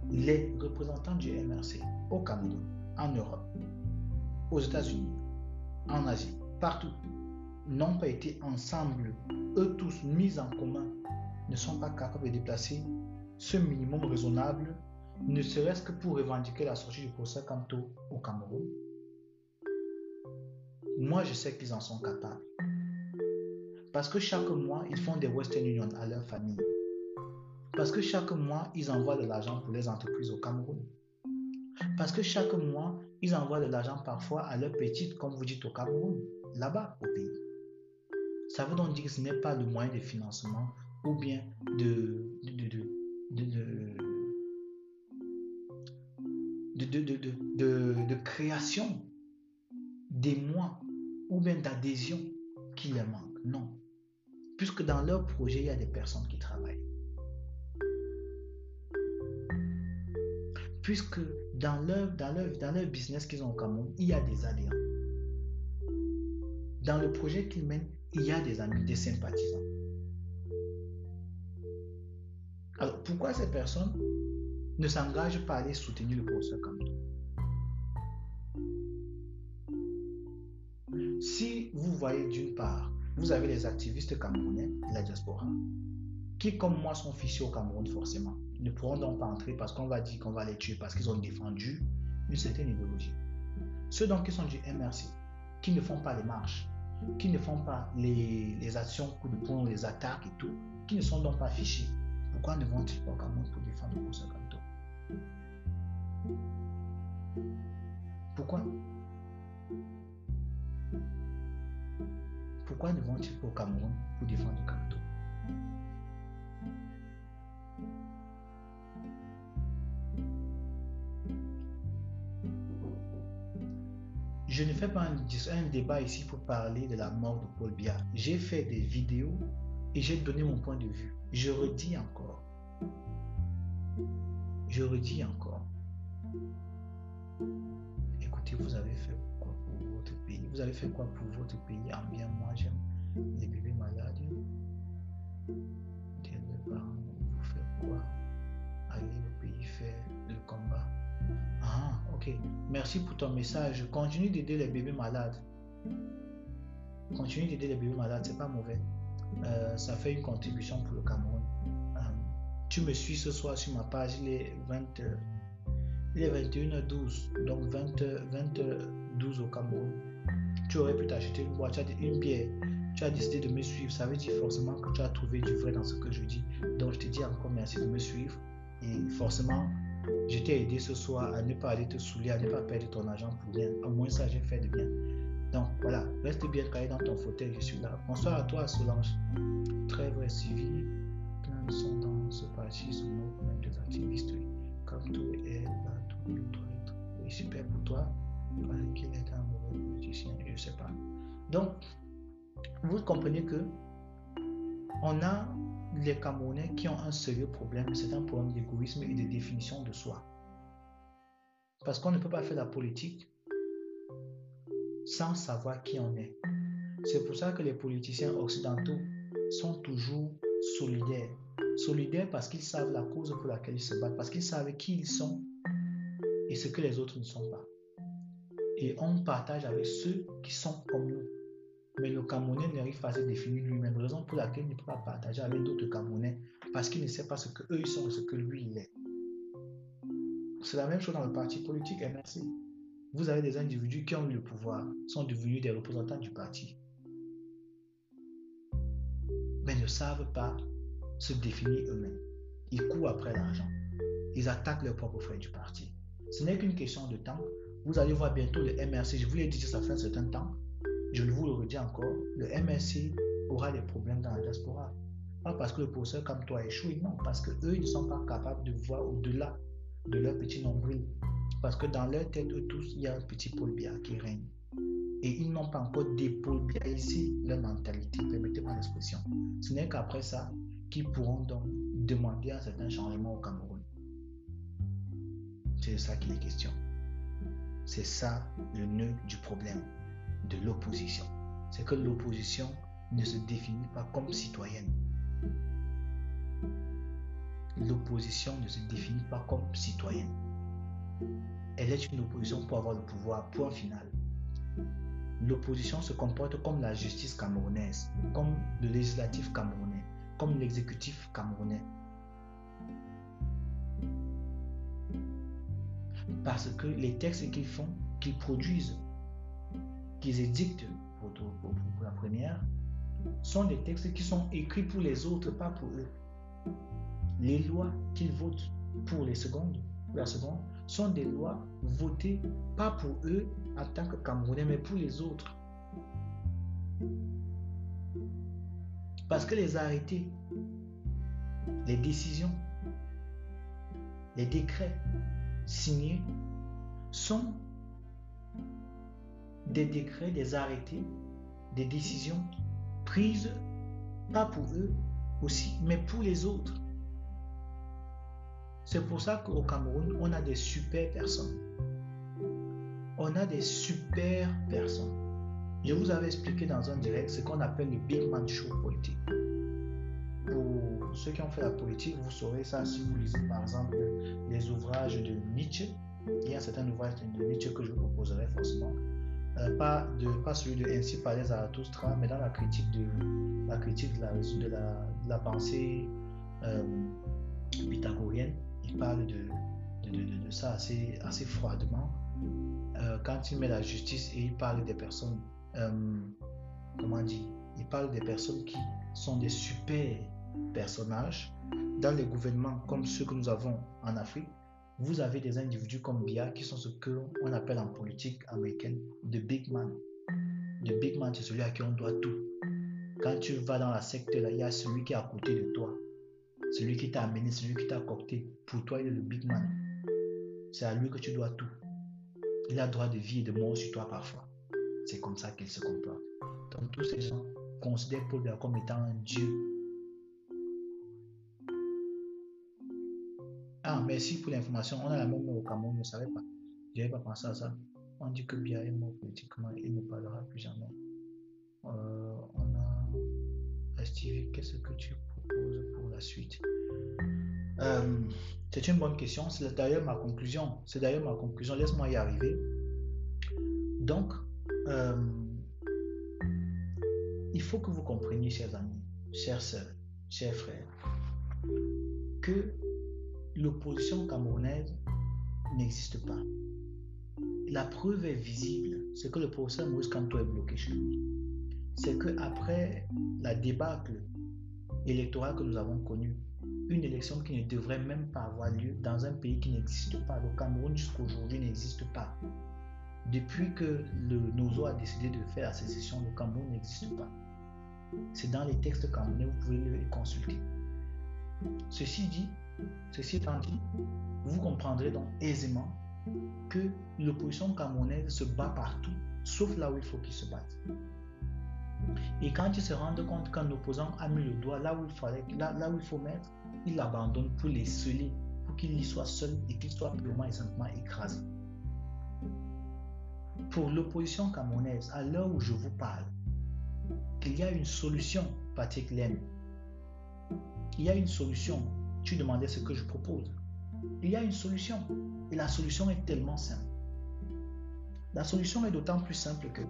les représentants du MRC au Cameroun, en Europe, aux États-Unis, en Asie, partout, n'ont pas été ensemble, eux tous mis en commun, ne sont pas capables de déplacer ce minimum raisonnable ne serait-ce que pour revendiquer la sortie du procès Kanto au Cameroun Moi, je sais qu'ils en sont capables. Parce que chaque mois, ils font des Western Union à leur famille. Parce que chaque mois, ils envoient de l'argent pour les entreprises au Cameroun. Parce que chaque mois, ils envoient de l'argent parfois à leurs petites, comme vous dites, au Cameroun, là-bas au pays. Ça veut donc dire que ce n'est pas le moyen de financement ou bien de, de de, de, création d'émoi ou bien d'adhésion qui leur manque. Non. Puisque dans leur projet, il y a des personnes qui travaillent. Puisque dans leur, dans leur, dans leur business qu'ils ont au Cameroun, il y a des adhérents. Dans le projet qu'ils mènent, il y a des amis, des sympathisants. Alors, pourquoi ces personnes ne s'engagent pas à aller soutenir le professeur Si vous voyez d'une part, vous avez les activistes camerounais, la diaspora, qui comme moi sont fichés au Cameroun forcément, ne pourront donc pas entrer parce qu'on va dire qu'on va les tuer parce qu'ils ont défendu une certaine idéologie. Ceux donc qui sont du MRC, qui ne font pas les marches, qui ne font pas les, actions coup de poing, les attaques et tout, qui ne sont donc pas fichés, pourquoi ne vont-ils pas au Cameroun pour défendre le Kanto Pourquoi? Pourquoi ne vont-ils pas au Cameroun pour défendre le Kanto Je ne fais pas un, débat ici pour parler de la mort de Paul Biya. J'ai fait des vidéos et j'ai donné mon point de vue. Je redis encore. Je redis encore. Écoutez, vous avez fait quoi pour votre pays? Vous avez fait quoi pour votre pays? En bien, moi, j'aime les bébés malades. Vous faites quoi? Allez au pays faire le combat. Ah, ok. Merci pour ton message. Continue d'aider les bébés malades. Continue d'aider les bébés malades, c'est pas mauvais. Euh, ça fait une contribution pour le Cameroun. Tu me suis ce soir sur ma page, il est 20, il est 21h12, donc 20, 22 au Cameroun. Tu aurais pu t'acheter une boîte, une bière. Tu as décidé de me suivre, ça veut dire forcément que tu as trouvé du vrai dans ce que je dis. Donc je te dis encore merci de me suivre. Et forcément, je t'ai aidé ce soir à ne pas aller te saouler, à ne pas perdre ton argent pour rien. Au moins ça, j'ai fait de bien. Donc voilà, reste bien calé dans ton fauteuil, je suis là. Bonsoir à toi, Solange. Très vrai civil. Plein sont dans ce parti, sous même des activistes. Comme tout est là, tout est super pour toi. Parce qu'il est un mauvais politicien, je ne sais pas. Donc, vous comprenez que on a les Camerounais qui ont un sérieux problème, c'est un problème d'égoïsme et de définition de soi. Parce qu'on ne peut pas faire la politique sans savoir qui on est. C'est pour ça que les politiciens occidentaux sont toujours solidaires. Solidaires parce qu'ils savent la cause pour laquelle ils se battent, parce qu'ils savent qui ils sont et ce que les autres ne sont pas. Et on partage avec ceux qui sont comme nous. Mais le Camerounais n'arrive pas à se définir lui-même, raison pour laquelle il ne peut pas partager avec d'autres Camerounais, parce qu'il ne sait pas ce que eux ils sont, ce que lui il est. C'est la même chose dans le parti politique MRC. Vous avez des individus qui ont eu le pouvoir, sont devenus des représentants du parti, mais ne savent pas se définir eux-mêmes. Ils courent après l'argent. Ils attaquent leurs propres frères du parti. Ce n'est qu'une question de temps. Vous allez voir bientôt le MRC. Je vous l'ai dit, ça fait un certain temps je vous le redis encore, le MSC aura des problèmes dans la diaspora. Pas parce que le professeur comme toi a échoué, non, parce qu'eux, ils ne sont pas capables de voir au-delà de leur petit nombril. Parce que dans leur tête, eux tous, il y a un petit pôle bien qui règne. Et ils n'ont pas encore ici leur mentalité, Ce n'est qu'après ça qu'ils pourront donc demander un certain changement au Cameroun. C'est ça qui est question. C'est ça le nœud du problème de l'opposition. C'est que l'opposition ne se définit pas comme citoyenne. L'opposition ne se définit pas comme citoyenne. Elle est une opposition pour avoir le pouvoir, point final. L'opposition se comporte comme la justice camerounaise, comme le législatif camerounais, comme l'exécutif camerounais. Parce que les textes qu'ils font, qu'ils produisent, qu'ils édictent pour, la première sont des textes qui sont écrits pour les autres, pas pour eux. Les lois qu'ils votent pour les secondes, la seconde, sont des lois votées pas pour eux en tant que Camerounais, mais pour les autres. Parce que les arrêtés, les décisions, les décrets signés sont des décrets, des arrêtés, des décisions prises, pas pour eux aussi, mais pour les autres. C'est pour ça qu'au Cameroun, on a des super personnes. On a des super personnes. Je vous avais expliqué dans un direct ce qu'on appelle le Big Man Show politique. Pour ceux qui ont fait la politique, vous saurez ça si vous lisez par exemple les ouvrages de Nietzsche. Il y a certains ouvrages de Nietzsche que je vous proposerai forcément. Euh, pas, de, pas celui de Ainsi parlait Zarathustra, mais dans la critique de la, critique de la, de la, pensée euh, pythagorienne, parle de, de, de, ça assez, froidement. Euh, quand il met la justice et il parle des personnes, comment dit, il parle des personnes qui sont des super personnages dans les gouvernements comme ceux que nous avons en Afrique vous avez des individus comme Bia qui sont ce qu'on appelle en politique américaine the big man. Le big man, c'est celui à qui on doit tout. Quand tu vas dans la secte, il y a celui qui est à côté de toi. Celui qui t'a amené, celui qui t'a cocté. Pour toi, il est le big man. C'est à lui que tu dois tout. Il a droit de vie et de mort sur toi parfois. C'est comme ça qu'il se comporte. Donc tous ces gens considèrent Paul comme étant un dieu Ah, merci pour l'information. On a la même au Cameroun, je ne savais pas. Je n'avais pas pensé à ça. On dit que Bia est mort politiquement, il ne parlera plus jamais. Euh, on a. Stevie, qu'est-ce que tu euh, C'est une bonne question. C'est d'ailleurs ma conclusion. C'est d'ailleurs ma conclusion. Laisse-moi y arriver. Donc, euh, il faut que vous compreniez, chers amis, chers sœurs, chers frères, que l'opposition camerounaise n'existe pas. La preuve est visible, c'est que le professeur Maurice Kamto est bloqué chez lui. C'est que après la débâcle électorale que nous avons connue, une élection qui ne devrait même pas avoir lieu dans un pays qui n'existe pas. Le Cameroun jusqu'à aujourd'hui n'existe pas. Depuis que le Nozo a décidé de faire la sécession, le Cameroun n'existe pas. C'est dans les textes camerounais, vous pouvez les consulter. Ceci dit, Ceci étant dit, vous comprendrez donc aisément que l'opposition camerounaise se bat partout, sauf là où il faut qu'il se batte. Et quand il se rend compte qu'un opposant a mis le doigt là où il, fallait, là, où il faut mettre, il l'abandonne pour les sceller, pour qu'il y soit seul et qu'il soit purement et simplement écrasé. Pour l'opposition camerounaise, à l'heure où je vous parle, il y a une solution, Patrick Lem. Il y a une solution tu demandais ce que je propose. Il y a une solution. Et la solution est tellement simple. La solution est d'autant plus simple que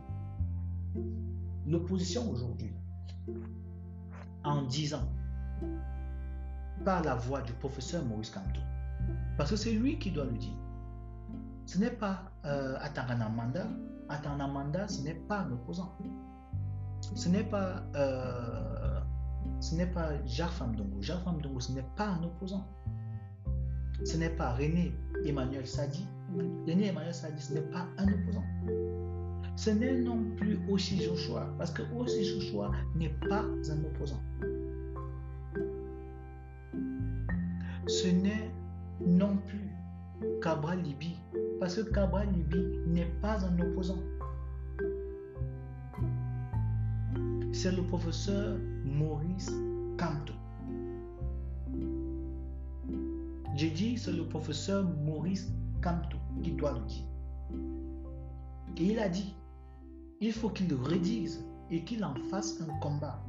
l'opposition aujourd'hui, en disant par la voix du professeur Maurice Kamto, parce que c'est lui qui doit le dire. Ce n'est pas euh. Atanganamanda, ce n'est pas un opposant. Ce n'est pas euh, ce n'est pas Jacques Famdongo. Jacques Famdongo, ce n'est pas un opposant. Ce n'est pas René Emmanuel Sadi. René Emmanuel Sadi, ce n'est pas un opposant. Ce n'est non plus aussi Joshua, parce que aussi Joshua n'est pas un opposant. Ce n'est non plus Cabral Libi, parce que Cabral Libi n'est pas un opposant. C'est le professeur Maurice Camto. J'ai dit, c'est le professeur Maurice Camto qui doit le dire. Et il a dit, il faut qu'il le redise et qu'il en fasse un combat,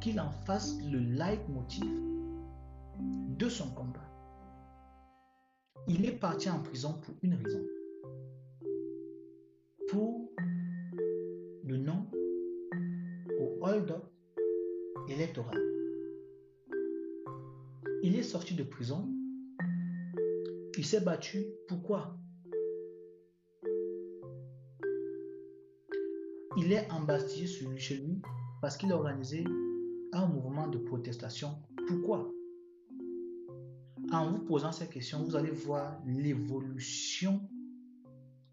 qu'il en fasse le leitmotiv de son combat. Il est parti en prison pour une raison. Pour le nom au hold-up électoral. Il est sorti de prison. Il s'est battu. Pourquoi? Il est embastillé chez lui parce qu'il a organisé un mouvement de protestation. Pourquoi? En vous posant ces questions, vous allez voir l'évolution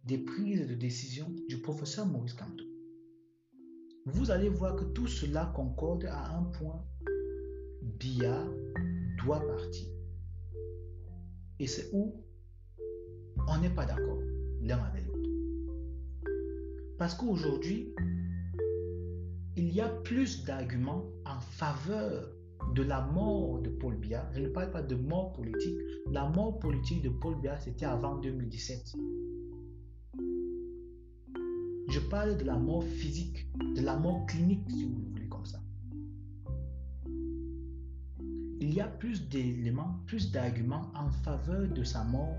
des prises de décision du professeur Maurice Camteau vous allez voir que tout cela concorde à un point. Bia doit partir. Et c'est où? On n'est pas d'accord. l'un. Parce qu'aujourd'hui, il y a plus d'arguments en faveur de la mort de Paul Biya. Je ne parle pas de mort politique. La mort politique de Paul Biya, c'était avant 2017. Je parle de la mort physique, de la mort clinique, si vous voulez, comme ça. Il y a plus d'éléments, plus d'arguments en faveur de sa mort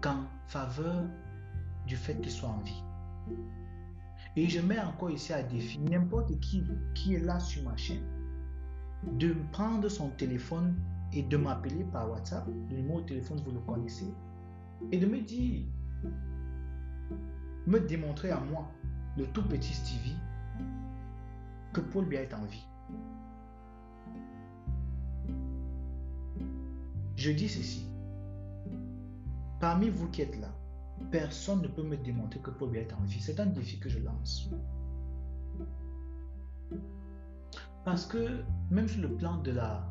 qu'en faveur du fait qu'il soit en vie. Et je mets encore ici à défi n'importe qui qui est là sur ma chaîne de prendre son téléphone et de m'appeler par WhatsApp. Le numéro de téléphone, vous le connaissez. Et de me dire, me démontrer à moi, le tout petit Stevie, que Paul Biya est en vie. Je dis ceci. Parmi vous qui êtes là, personne ne peut me démontrer que Paul est en vie. C'est un défi que je lance. Parce que même sur le plan de la,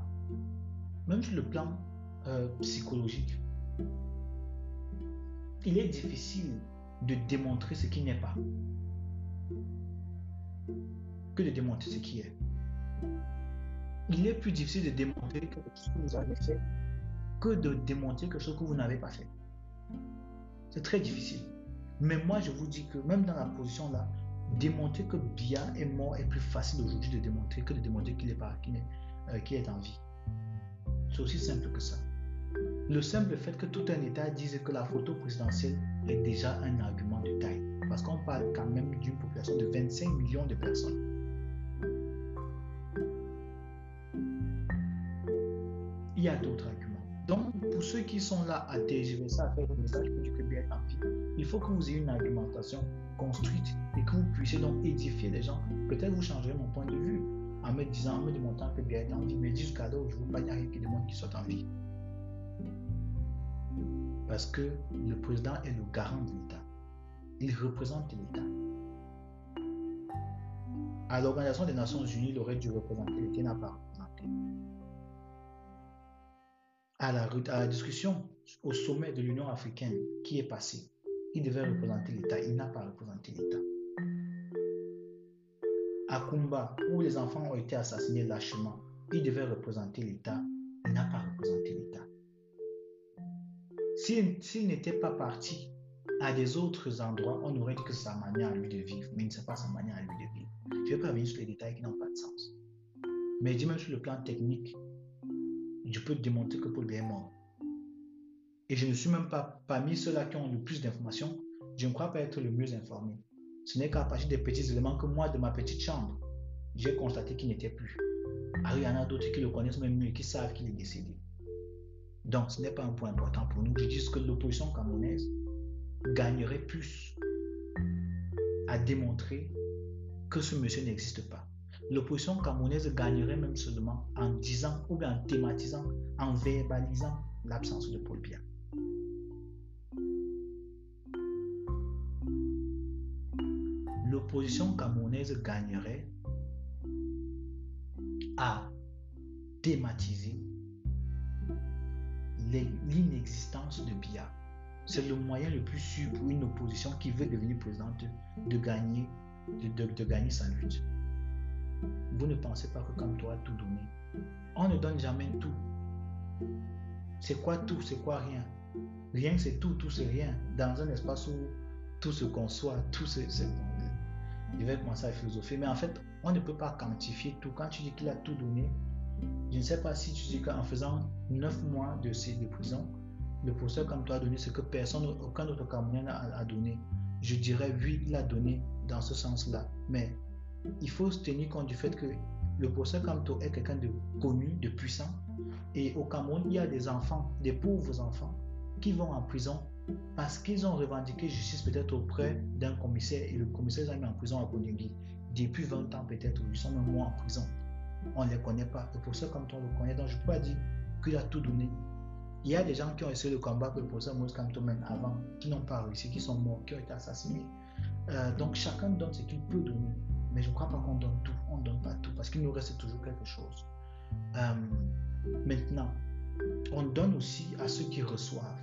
même sur le plan euh, psychologique, il est difficile de démontrer ce qui n'est pas que de démontrer ce qui est. Il est plus difficile de démontrer quelque chose que vous avez fait que de démontrer quelque chose que vous n'avez pas fait. C'est très difficile. Mais moi, je vous dis que même dans la position là, démontrer que Bia est mort est plus facile aujourd'hui de démontrer que de démontrer qu'il est, pas, qu'il est, euh, est en vie. C'est aussi simple que ça. Le simple fait que tout un État dise que la photo présidentielle est déjà un argument de taille. Parce qu'on parle quand même d'une population de 25 millions de personnes. Il y a d'autres arguments. Pour ceux qui sont là à ça, à faire le message que Dieu bien en vie, il faut que vous ayez une argumentation construite et que vous puissiez donc édifier les gens. Peut-être vous changerez mon point de vue en me disant, en me démontrant que bien est en vie, mais jusqu'à là, je ne veux pas y arriver qui demande qu'il soit en vie. Parce que le président est le garant de l'État. Il représente l'État. À l'Organisation des Nations Unies, il aurait dû représenter l'État, n'a pas représenté à la, discussion au sommet de l'Union africaine qui est passé, il devait représenter l'État. Il n'a pas représenté l'État. À Kumba, où les enfants ont été assassinés lâchement, il devait représenter l'État. Il n'a pas représenté l'État. S'il n'était pas parti à des autres endroits, on aurait dit que sa manière à lui de vivre, mais ce n'est pas sa manière à lui de vivre. Je ne vais pas venir sur les détails qui n'ont pas de sens. Mais dis même sur le plan technique, je peux démontrer que Paul est mort. Et je ne suis même pas parmi ceux-là qui ont le plus d'informations. Je ne crois pas être le mieux informé. Ce n'est qu'à partir des petits éléments que moi, de ma petite chambre, j'ai constaté qu'il n'était plus. Alors, il y en a d'autres qui le connaissent même mieux qui savent qu'il est décédé. Donc, ce n'est pas un point important pour nous. Je dis que l'opposition camerounaise gagnerait plus à démontrer que ce monsieur n'existe pas l'opposition camerounaise gagnerait même seulement en disant ou en thématisant, en verbalisant l'absence de Paul Biya. L'opposition camerounaise gagnerait à thématiser l'inexistence de Biya. C'est le moyen le plus sûr pour une opposition qui veut devenir présidente de gagner, de gagner sa lutte. Vous ne pensez pas que comme toi, tout donner. On ne donne jamais tout. C'est quoi tout C'est quoi rien? Rien c'est tout, tout c'est rien. Dans un espace où tout se conçoit, tout c'est... Il va commencer à philosopher. Mais en fait, on ne peut pas quantifier tout. Quand tu dis qu'il a tout donné, je ne sais pas si tu dis qu'en faisant 9 mois de, de prison, le professeur comme toi a donné ce que personne, aucun autre Camerounais a donné. Je dirais oui, il a donné dans ce sens-là. Mais il faut se tenir compte du fait que le professeur Kamto est quelqu'un de connu, de puissant. Et au Cameroun, il y a des enfants, des pauvres enfants, qui vont en prison parce qu'ils ont revendiqué justice peut-être auprès d'un commissaire et le commissaire les a mis en prison à Konyungi. Depuis 20 ans peut-être, ils sont même moins en prison. On ne les connaît pas. Le professeur Kamto, on le connaît. Donc je peux pas dire qu'il a tout donné. Il y a des gens qui ont essayé de combattre le professeur Moïse Kamto même avant, qui n'ont pas réussi, qui sont morts, qui ont été assassinés. Euh, donc chacun donne ce qu'il peut donner. Mais je ne crois pas qu'on donne tout. On ne donne pas tout parce qu'il nous reste toujours quelque chose. Euh, maintenant, on donne aussi à ceux qui reçoivent.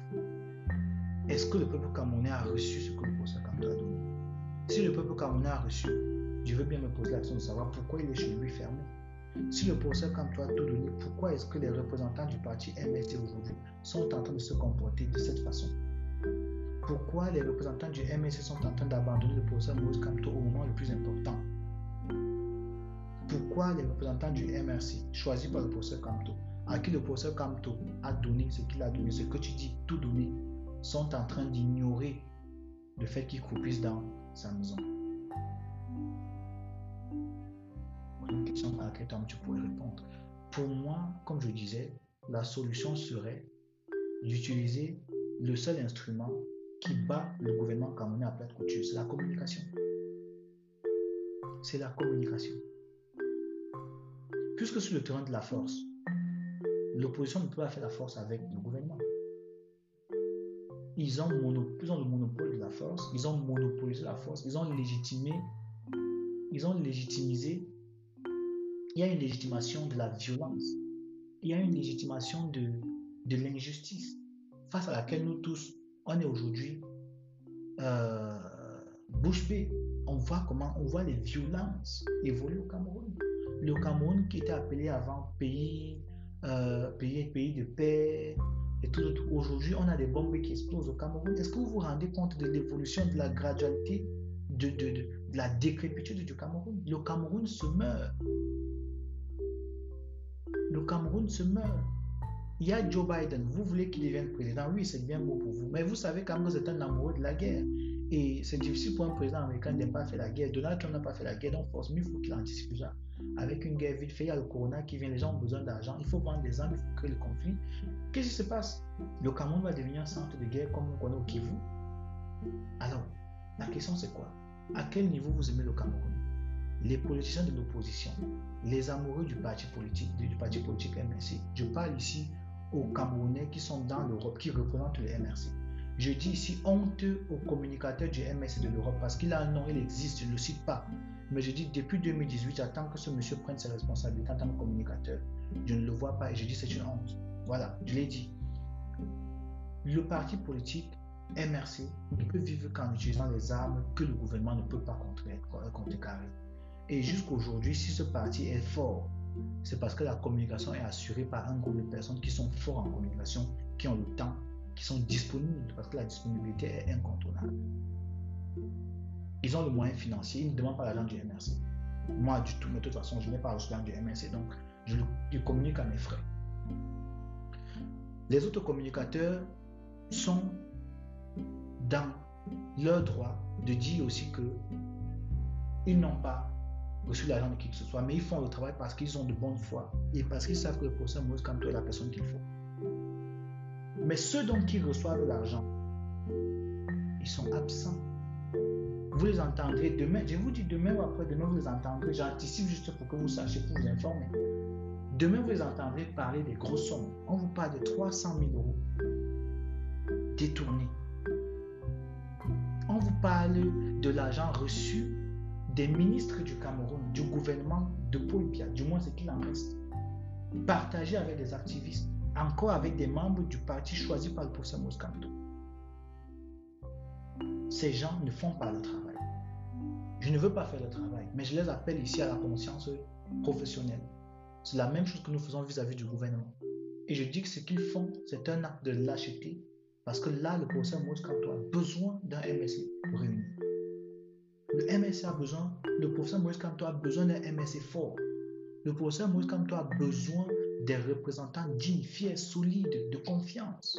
est-ce que le peuple camerounais a reçu ce que le professeur Kamto a donné? Si le peuple camerounais a reçu, je veux bien me poser la question de savoir pourquoi il est chez lui fermé. Si le professeur Kamto a tout donné, pourquoi est-ce que les représentants du parti MST aujourd'hui sont en train de se comporter de cette façon? Pourquoi les représentants du MST sont en train d'abandonner le professeur Moïse Kamto au moment le plus important? Pourquoi les représentants du MRC, choisis par le professeur Kamto, à qui le professeur Kamto a donné ce qu'il a donné, ce que tu dis, tout donné, sont en train d'ignorer le fait qu'il croupisse dans sa maison. Une question à laquelle tu pourrais répondre. Pour moi, comme je disais, la solution serait d'utiliser le seul instrument qui bat le gouvernement camerounais à plate couture, c'est la communication. C'est la communication. Puisque sur le terrain de la force, l'opposition ne peut pas faire la force avec le gouvernement ils ont, le monopole de la force, ils ont monopolisé la force, ils ont légitimé, ils ont légitimisé. Il y a une légitimation de la violence, il y a une légitimation de, de l'injustice face à laquelle nous tous, on est aujourd'hui euh, bouche bée. On voit comment, on voit les violences évoluer au Cameroun. Le Cameroun qui était appelé avant pays, euh, pays, pays de paix, et tout, Aujourd'hui, on a des bombes qui explosent au Cameroun. Est-ce que vous vous rendez compte de l'évolution, de la gradualité, de, de, de, la décrépitude du Cameroun? Le Cameroun se meurt. Le Cameroun se meurt. Il y a Joe Biden, vous voulez qu'il devienne président, oui, c'est bien beau pour vous, mais vous savez quand c'est un amoureux de la guerre. Et c'est difficile pour un président américain de ne pas faire la guerre. Donald Trump n'a pas fait la guerre, donc forcément, il faut qu'il anticipe ça. Avec une guerre vite fait, il y a le corona qui vient, les gens ont besoin d'argent, il faut vendre des armes, il faut créer le conflit. Qu'est-ce qui se passe? Le Cameroun va devenir un centre de guerre comme on connaît au Kivu. Alors, la question c'est quoi? À quel niveau vous aimez le Cameroun? Les politiciens de l'opposition, les amoureux du parti politique, du parti politique MRC. Je parle ici aux Camerounais qui sont dans l'Europe, qui représentent le MRC. Je dis ici honte aux communicateurs du MRC de l'Europe parce qu'il a un nom, il existe, je ne le cite pas. Mais je dis depuis 2018, j'attends que ce monsieur prenne ses responsabilités en tant que communicateur. Je ne le vois pas et je dis c'est une honte. Voilà, je l'ai dit. Le parti politique MRC ne peut vivre qu'en utilisant les armes que le gouvernement ne peut pas contrecarrer. Et jusqu'aujourd'hui, si ce parti est fort, c'est parce que la communication est assurée par un groupe de personnes qui sont forts en communication, qui ont le temps, qui sont disponibles, parce que la disponibilité est incontournable. Ils ont le moyen financier, ils ne demandent pas l'argent du MRC. Moi, du tout, mais de toute façon, je n'ai pas reçu l'argent du MRC, donc je, communique à mes frais. Les autres communicateurs sont dans leur droit de dire aussi que ils n'ont pas reçu l'argent de qui que ce soit, mais ils font le travail parce qu'ils ont de bonne foi et parce qu'ils savent que le procès Moïse toi est la personne qu'il faut. Mais ceux dont ils reçoivent l'argent, ils sont absents vous les entendrez demain. Je vous dis demain ou après demain, vous les entendrez. J'anticipe juste pour que vous sachiez, pour vous informer. Demain, vous les entendrez parler des grosses sommes. On vous parle de 300 000 euros détournés. On vous parle de l'argent reçu des ministres du Cameroun, du gouvernement de Paul du moins ce qu'il en reste, partagé avec des activistes, encore avec des membres du parti choisi par le professeur Moscato. Ces gens ne font pas le travail. Je ne veux pas faire le travail, mais je les appelle ici à la conscience professionnelle. C'est la même chose que nous faisons vis-à-vis du gouvernement. Et je dis que ce qu'ils font, c'est un acte de lâcheté, parce que là, le professeur Moïse Kanto a besoin d'un MSC réuni. Le MSC a besoin, le professeur Moïse a besoin d'un MSC fort. Le professeur Moïse a besoin des représentants dignes, fiers, solides, de confiance.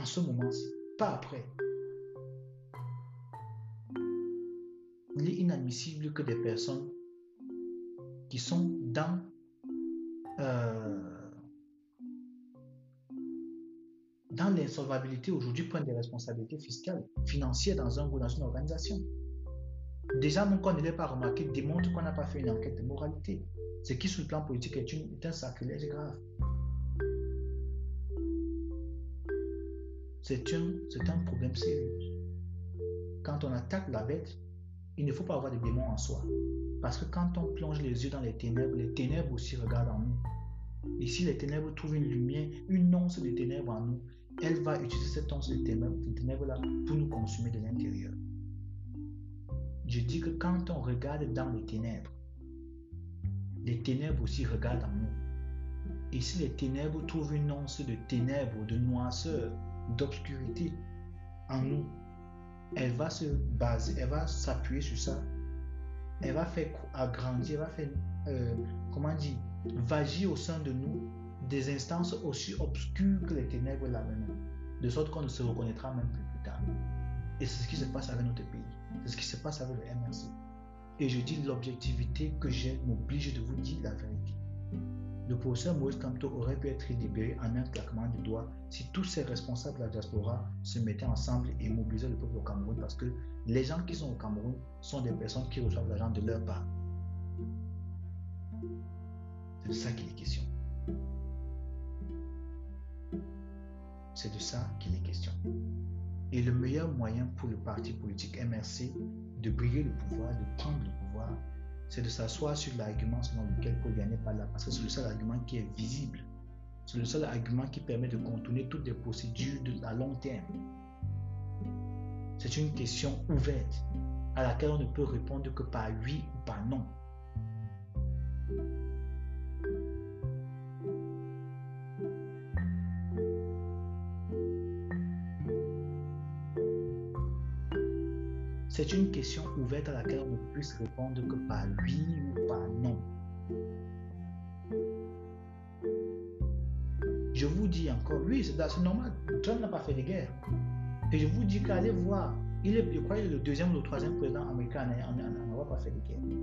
En ce moment-ci, pas après. il est inadmissible que des personnes qui sont dans euh, dans l'insolvabilité aujourd'hui prennent des responsabilités fiscales, financières dans, un, dans une organisation. Déjà, même qu'on ne l'ait pas remarqué, démontre qu'on n'a pas fait une enquête de moralité. Ce qui, sur le plan politique, est, une, est un sacrilège grave. C'est un, un problème sérieux. Quand on attaque la bête, il ne faut pas avoir de démons en soi. Parce que quand on plonge les yeux dans les ténèbres, les ténèbres aussi regardent en nous. Et si les ténèbres trouvent une lumière, une once de ténèbres en nous, elle va utiliser cette once de ténèbres-là pour nous consumer de l'intérieur. Je dis que quand on regarde dans les ténèbres, les ténèbres aussi regardent en nous. Et si les ténèbres trouvent une once de ténèbres, de noirceur, d'obscurité en nous, elle va se baser, elle va s'appuyer sur ça. Elle va faire agrandir, elle va faire, euh, comment dire, vagir au sein de nous des instances aussi obscures que les ténèbres là-même, de sorte qu'on ne se reconnaîtra même plus plus tard. Et c'est ce qui se passe avec notre pays. C'est ce qui se passe avec le MRC. Et je dis l'objectivité que j'ai m'oblige de vous dire la vérité. Le professeur Moïse Kamto aurait pu être libéré en un claquement de doigts si tous ces responsables de la diaspora se mettaient ensemble et mobilisaient le peuple au Cameroun parce que les gens qui sont au Cameroun sont des personnes qui reçoivent l'argent de leur part. C'est de ça qu'il est question. C'est de ça qu'il est question. Et le meilleur moyen pour le parti politique MRC de briller le pouvoir, de prendre le pouvoir, c'est de s'asseoir sur l'argument selon lequel Paul n'est pas là, parce que c'est le seul argument qui est visible. C'est le seul argument qui permet de contourner toutes les procédures de, à long terme. C'est une question ouverte à laquelle on ne peut répondre que par oui ou par non. C'est une question ouverte à laquelle on ne puisse répondre que par oui ou par non. Je vous dis encore, oui, c'est normal. Trump n'a pas fait de guerre. Et je vous dis qu'allez voir, il est, je crois, le deuxième ou le troisième président américain à n'avoir pas fait de guerre.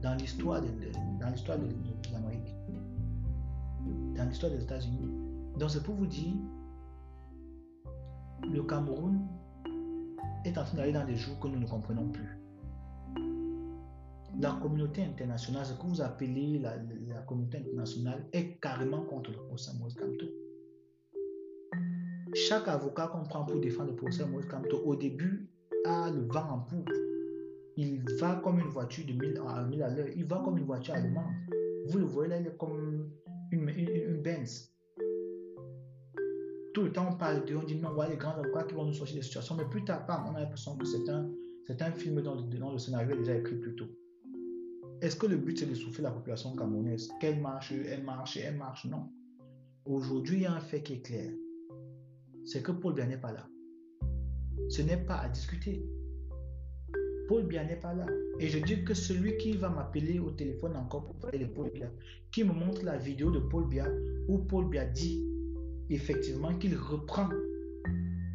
Dans l'histoire de, dans l'histoire de, de l'Amérique. Dans l'histoire des États-Unis. Donc c'est pour vous dire, le Cameroun est en train d'aller dans des jours que nous ne comprenons plus. La communauté internationale, ce que vous appelez la, communauté internationale, est carrément contre le procès Moïse Kamto. Chaque avocat qu'on prend pour défendre le procès Moïse Kamto, au début, a le vent en poupe. Il va comme une voiture de 1000 à 1000 à l'heure. Il va comme une voiture allemande. Vous le voyez là, il est comme une, une, une Benz tout le temps on parle de, on dit non, voilà les grands avocats qui vont nous sortir des situations, mais plus tard, on a l'impression que c'est un, un film dont, le scénario est déjà écrit plus tôt. Est-ce que le but c'est de souffler la population camerounaise? Qu'elle marche, elle marche, elle marche Non. Aujourd'hui, il y a un fait qui est clair. C'est que Paul Biya n'est pas là. Ce n'est pas à discuter. Paul Biya n'est pas là. Et je dis que celui qui va m'appeler au téléphone encore pour parler de Paul Biya, qui me montre la vidéo de Paul Biya où Paul Biya dit effectivement qu'il reprend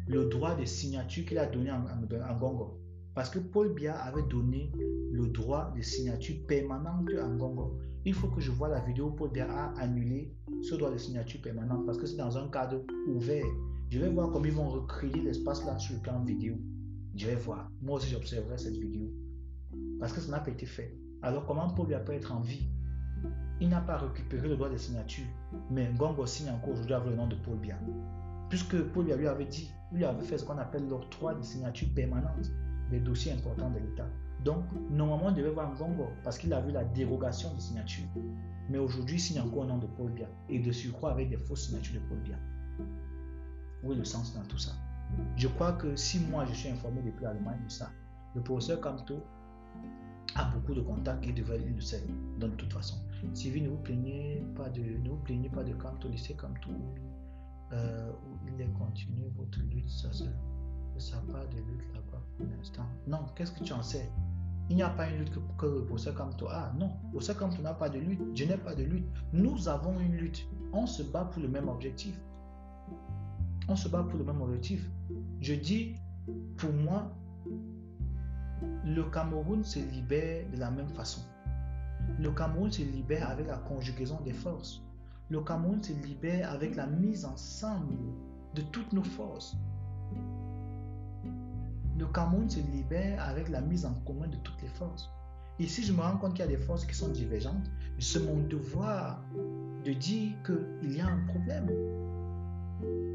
le droit de signature qu'il a donné en, en, Gongo. Parce que Paul Biya avait donné le droit de signature permanente en Gongo. Il faut que je vois la vidéo où Paul Biya a annulé ce droit de signature permanente parce que c'est dans un cadre ouvert. Je vais voir comment ils vont recréer l'espace là sur le plan vidéo. Je vais voir. Moi aussi, j'observerai cette vidéo. Parce que ça n'a pas été fait. Alors, comment Paul Biya peut être en vie il n'a pas récupéré le droit de signature, mais Gongo signe encore aujourd'hui avec le nom de Paul Biya. Puisque Paul Biya lui avait dit, lui avait fait ce qu'on appelle l'octroi de signature permanente des dossiers importants de l'État. Donc, normalement, on devait voir Gongo parce qu'il a vu la dérogation de signature. Mais aujourd'hui, il signe encore au nom de Paul Biya et de surcroît avec des fausses signatures de Paul Biya. Où est le sens dans tout ça? Je crois que si moi je suis informé depuis l'Allemagne de ça, le professeur Kamto a beaucoup de contacts et devrait le sait, de toute façon. Sylvie, ne vous plaignez pas de, ne vous plaignez pas de Camto, lycée Camto, euh, où il est continué votre lutte, ça ça pas de lutte là-bas pour l'instant. Non, qu'est-ce que tu en sais? Il n'y a pas une lutte que, que pour ce Camto. Ah non, pour ce Camto n'a pas de lutte, je n'ai pas de lutte. Nous avons une lutte. On se bat pour le même objectif. On se bat pour le même objectif. Je dis, pour moi, le Cameroun se libère de la même façon. Le Cameroun se libère avec la conjugaison des forces. Le Cameroun se libère avec la mise ensemble de toutes nos forces. Le Cameroun se libère avec la mise en commun de toutes les forces. Et si je me rends compte qu'il y a des forces qui sont divergentes, c'est mon devoir de dire qu'il y a un problème.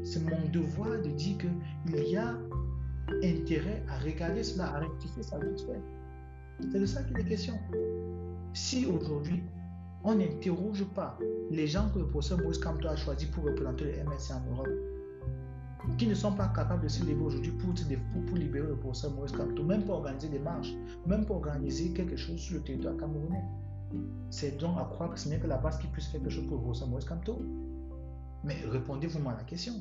C'est mon devoir de dire qu'il y a intérêt à regarder cela, à rectifier ça vite fait. C'est de ça qu'il est question. Si aujourd'hui, on n'interroge pas les gens que le professeur Moïse Kamto a choisi pour représenter le MSC en Europe, qui ne sont pas capables de se lever aujourd'hui pour, libérer le professeur Maurice Kamto, même pour organiser des marches, même pour organiser quelque chose sur le territoire camerounais. C'est donc à croire que ce n'est que la base qui puisse faire quelque chose pour le professeur Maurice Kamto. Mais répondez-vous-moi à la question.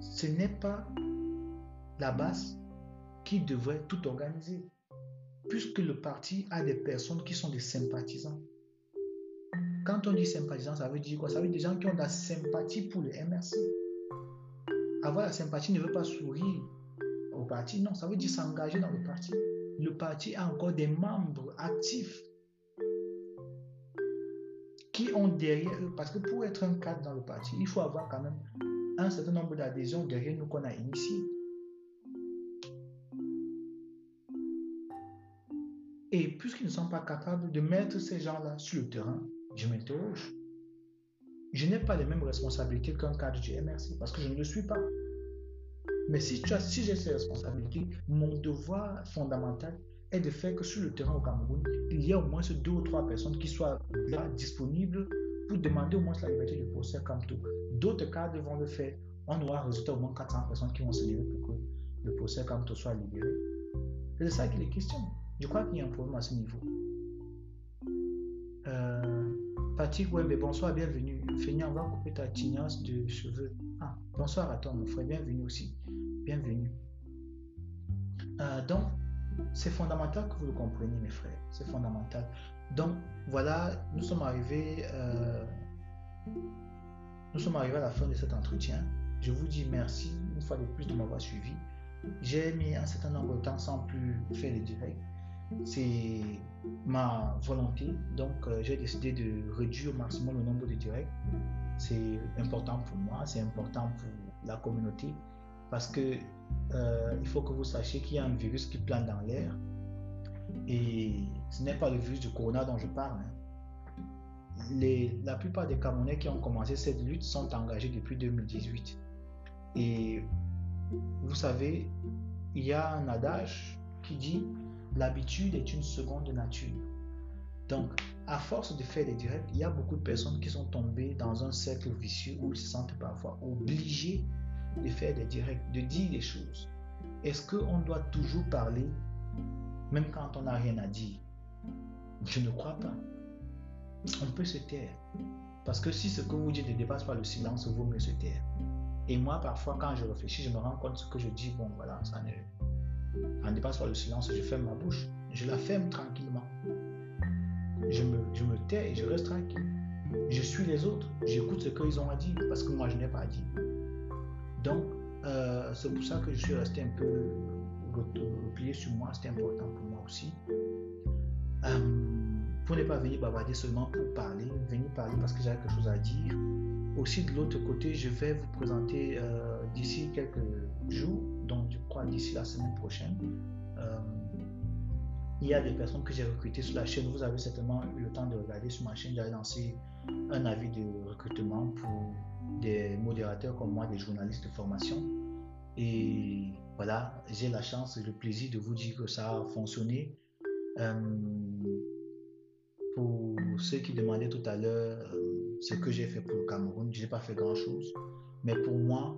Ce n'est pas la base qui devrait tout organiser, puisque le parti a des personnes qui sont des sympathisants. Quand on dit sympathisant, ça veut dire quoi? Ça veut dire des gens qui ont de la sympathie pour le MRC. Avoir la sympathie ne veut pas sourire au parti, non, ça veut dire s'engager dans le parti. Le parti a encore des membres actifs qui ont derrière eux, parce que pour être un cadre dans le parti, il faut avoir quand même un certain nombre d'adhésions derrière nous qu'on a initiées. Et puisqu'ils ne sont pas capables de mettre ces gens-là sur le terrain, je m'interroge. Je n'ai pas les mêmes responsabilités qu'un cadre du MRC parce que je ne le suis pas. Mais si, j'ai ces responsabilités, mon devoir fondamental est de faire que sur le terrain au Cameroun, il y a au moins deux ou trois personnes qui soient là disponibles pour demander au moins la liberté du procès tout. D'autres cadres vont le faire. On aura résultat au moins 400 personnes qui vont se lever pour que le procès tout soit libéré. C'est ça qu'il est question. Je crois qu'il y a un problème à ce niveau. Euh, Patrick mais bonsoir, bienvenue. Fénia, on va couper ta tignasse de cheveux. Ah, bonsoir à toi, mon frère, bienvenue aussi. Bienvenue. Euh, donc, c'est fondamental que vous le compreniez, mes frères. C'est fondamental. Donc, voilà, nous sommes arrivés, euh, nous sommes arrivés à la fin de cet entretien. Je vous dis merci une fois de plus de m'avoir suivi. J'ai mis un certain nombre de temps sans plus faire les directs. C'est ma volonté. Donc, euh, j'ai décidé de réduire au maximum le nombre de directs. C'est important pour moi, c'est important pour la communauté parce que euh, il faut que vous sachiez qu'il y a un virus qui plane dans l'air. Et ce n'est pas le virus du corona dont je parle. Hein. Les, la plupart des Camerounais qui ont commencé cette lutte sont engagés depuis 2018. Et vous savez, il y a un adage qui dit l'habitude est une seconde nature. Donc, à force de faire des directs, il y a beaucoup de personnes qui sont tombées dans un cercle vicieux où ils se sentent parfois obligés de faire des directs, de dire des choses. Est-ce qu'on doit toujours parler, même quand on n'a rien à dire? Je ne crois pas. On peut se taire. Parce que si ce que vous dites ne dépasse pas le silence, vaut mieux se taire. Et moi, parfois, quand je réfléchis, je me rends compte que ce que je dis, bon, voilà, ça ne, en dépasse pas le silence, je ferme ma bouche. Je la ferme tranquillement. Je me, je me tais et je reste tranquille. Je suis les autres. J'écoute ce qu'ils ont à dire parce que moi, je n'ai pas à dire. Donc, euh, c'est pour ça que je suis resté un peu replié sur moi. C'était important pour moi aussi. Euh, pour ne pas venir bavarder seulement pour parler, venir parler parce que j'ai quelque chose à dire. Aussi, de l'autre côté, je vais vous présenter euh, d'ici quelques jours, d'ici la semaine prochaine, il y a des personnes que j'ai recrutées sur la chaîne. Vous avez certainement eu le temps de regarder sur ma chaîne. J'ai lancé un avis de recrutement pour des modérateurs comme moi, des journalistes de formation. Et voilà, j'ai la chance et le plaisir de vous dire que ça a fonctionné. Euh, pour ceux qui demandaient tout à l'heure euh, ce que j'ai fait pour le Cameroun, je n'ai pas fait grand-chose. Mais pour moi,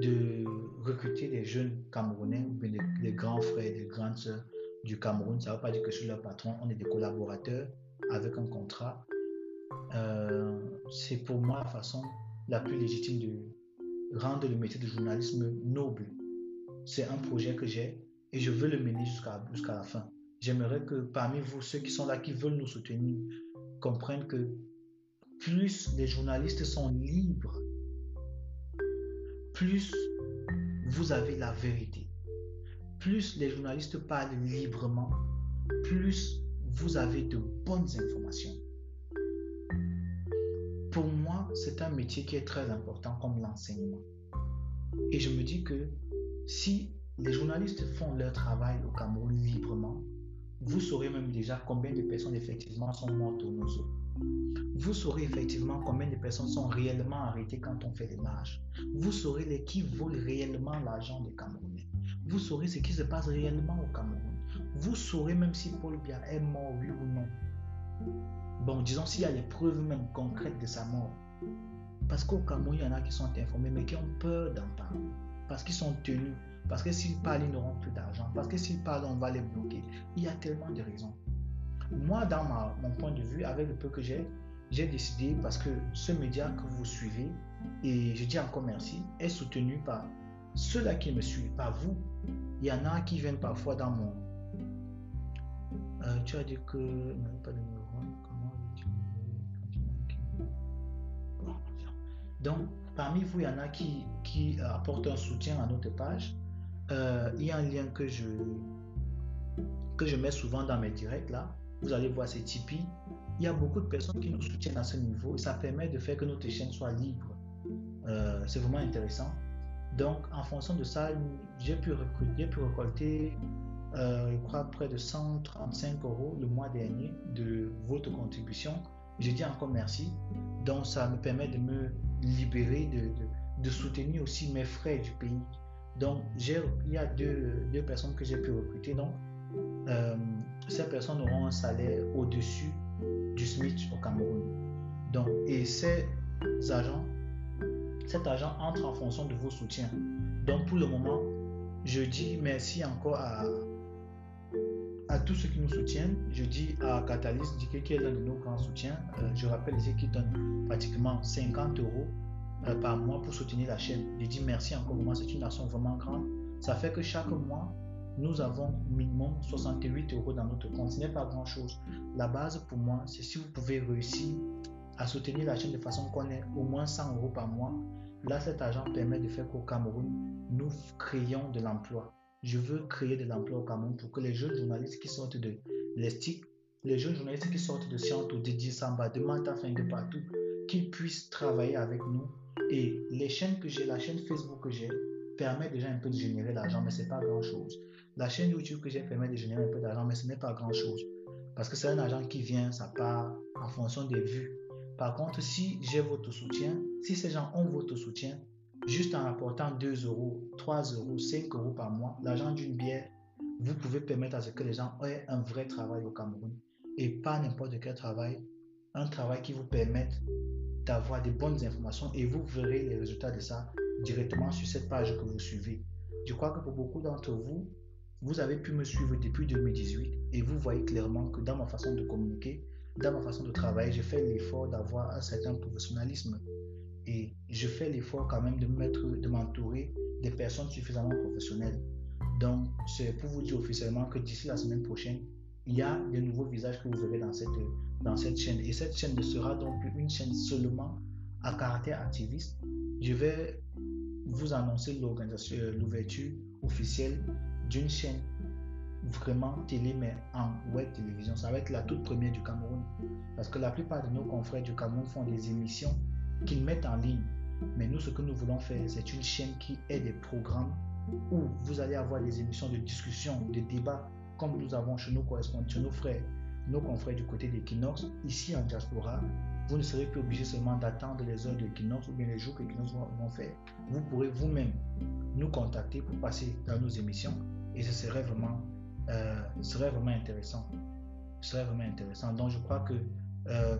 de recruter des jeunes Camerounais, des, des grands frères, des grandes sœurs du Cameroun, ça ne veut pas dire que je suis leur patron, on est des collaborateurs avec un contrat. Euh, c'est pour moi la façon la plus légitime de rendre le métier de journalisme noble. C'est un projet que j'ai et je veux le mener jusqu'à jusqu'à la fin. J'aimerais que parmi vous, ceux qui sont là, qui veulent nous soutenir, comprennent que plus les journalistes sont libres, plus vous avez la vérité. Plus les journalistes parlent librement, plus vous avez de bonnes informations. Pour moi, c'est un métier qui est très important comme l'enseignement. Et je me dis que si les journalistes font leur travail au Cameroun librement, vous saurez même déjà combien de personnes effectivement sont mortes au nozo. Vous saurez effectivement combien de personnes sont réellement arrêtées quand on fait les marches. Vous saurez les qui volent réellement l'argent des Camerounais. Vous saurez ce qui se passe réellement au Cameroun. Vous saurez même si Paul Biya est mort, oui ou non. Bon, disons s'il y a les preuves même concrètes de sa mort. Parce qu'au Cameroun, il y en a qui sont informés, mais qui ont peur d'en parler. Parce qu'ils sont tenus. Parce que s'ils parlent, ils n'auront plus d'argent. Parce que s'ils parlent, on va les bloquer. Il y a tellement de raisons. Moi, dans mon point de vue, avec le peu que j'ai, j'ai décidé, parce que ce média que vous suivez, et je dis encore merci, est soutenu par ceux-là qui me suivent, pas vous. Il y en a qui viennent parfois dans mon... Euh, tu as dit que... Donc, parmi vous, il y en a qui, qui apportent un soutien à notre page. Euh, il y a un lien que je, que je mets souvent dans mes directs là. Vous allez voir, c'est Tipeee. Il y a beaucoup de personnes qui nous soutiennent à ce niveau ça permet de faire que notre chaîne soit libre. Euh, c'est vraiment intéressant. Donc, en fonction de ça, j'ai pu, recruter, pu récolter, euh, je crois, près de 135 euros le mois dernier de votre contribution. Je dis encore merci. Donc, ça me permet de me libérer, de, de, soutenir aussi mes frais du pays. Donc, il y a deux, deux personnes que j'ai pu recruter. Donc, euh, ces personnes auront un salaire au-dessus du SMIC au Cameroun. Donc, et ces agents, cet argent entre en fonction de vos soutiens. Donc, pour le moment, je dis merci encore à, à tous ceux qui nous soutiennent. Je dis à Catalyst, qui est l'un de nos grands soutiens. Euh, je rappelle ici qu'il donne pratiquement 50 euros euh, par mois pour soutenir la chaîne. Je dis merci encore. Moi, c'est une action vraiment grande. Ça fait que chaque mois, nous avons minimum 68 euros dans notre compte. Ce n'est pas grand-chose. La base pour moi, c'est si vous pouvez réussir à soutenir la chaîne de façon qu'on ait au moins 100 euros par mois. Là, cet argent permet de faire qu'au Cameroun, nous créons de l'emploi. Je veux créer de l'emploi au Cameroun pour que les jeunes journalistes qui sortent de l'ESTIC, les jeunes journalistes qui sortent de Sciences de Dissamba, de Mantafin, de partout, qu'ils puissent travailler avec nous. Et les chaînes que j'ai, la chaîne Facebook que j'ai, permet déjà un peu de générer l'argent, mais ce n'est pas grand-chose. La chaîne YouTube que j'ai permet de générer un peu d'argent, mais ce n'est pas grand-chose. Parce que c'est un argent qui vient, ça part en fonction des vues. Par contre, si j'ai votre soutien, si ces gens ont votre soutien, juste en apportant 2 euros, 3 euros, 5 euros par mois, l'argent d'une bière, vous pouvez permettre à ce que les gens aient un vrai travail au Cameroun. Et pas n'importe quel travail, un travail qui vous permette d'avoir des bonnes informations et vous verrez les résultats de ça directement sur cette page que vous suivez. Je crois que pour beaucoup d'entre vous, vous avez pu me suivre depuis 2018 et vous voyez clairement que dans ma façon de communiquer, dans ma façon de travailler, je fais l'effort d'avoir un certain professionnalisme et je fais l'effort quand même de mettre, de m'entourer des personnes suffisamment professionnelles. Donc, c'est pour vous dire officiellement que d'ici la semaine prochaine, il y a de nouveaux visages que vous verrez dans cette, dans cette chaîne. Et cette chaîne ne sera donc plus une chaîne seulement à caractère activiste. Je vais vous annoncer l'organisation, l'ouverture officielle d'une chaîne vraiment télé, mais en web télévision. Ça va être la toute première du Cameroun. Parce que la plupart de nos confrères du Cameroun font des émissions qu'ils mettent en ligne. Mais nous, ce que nous voulons faire, c'est une chaîne qui ait des programmes où vous allez avoir des émissions de discussion, de débat, comme nous avons chez nos correspondants, chez nos frères, nos confrères du côté d'Equinox. Ici en diaspora, vous ne serez plus obligé seulement d'attendre les heures de l'Equinox ou bien les jours que l'Equinox vont faire. Vous pourrez vous-même nous contacter pour passer dans nos émissions et ce serait vraiment, euh, serait vraiment intéressant. Ce serait vraiment intéressant. Donc je crois que euh,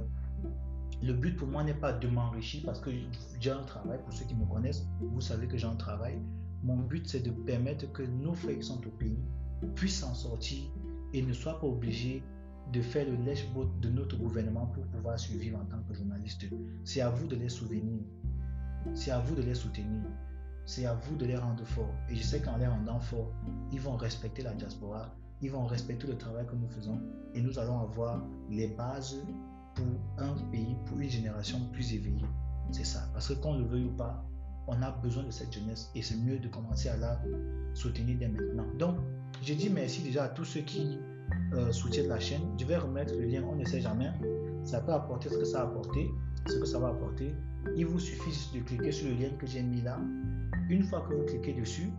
le but pour moi n'est pas de m'enrichir parce que j'ai un travail. Pour ceux qui me connaissent, vous savez que j'ai un travail. Mon but c'est de permettre que nos frères qui sont au pays puissent s'en sortir et ne soient pas obligés de faire le lèche de notre gouvernement pour pouvoir survivre en tant que journaliste. C'est à vous de les souvenir. C'est à vous de les soutenir c'est à vous de les rendre forts. Et je sais qu'en les rendant forts, ils vont respecter la diaspora, ils vont respecter le travail que nous faisons et nous allons avoir les bases pour un pays, pour une génération plus éveillée. C'est ça. Parce que qu'on le veuille ou pas, on a besoin de cette jeunesse et c'est mieux de commencer à la soutenir dès maintenant. Donc, je dis merci déjà à tous ceux qui euh, soutiennent la chaîne. Je vais remettre le lien, on ne sait jamais. Ça peut apporter ce que ça a apporté, ce que ça va apporter. Il vous suffit de cliquer sur le lien que j'ai mis là une fois que vous cliquez dessus,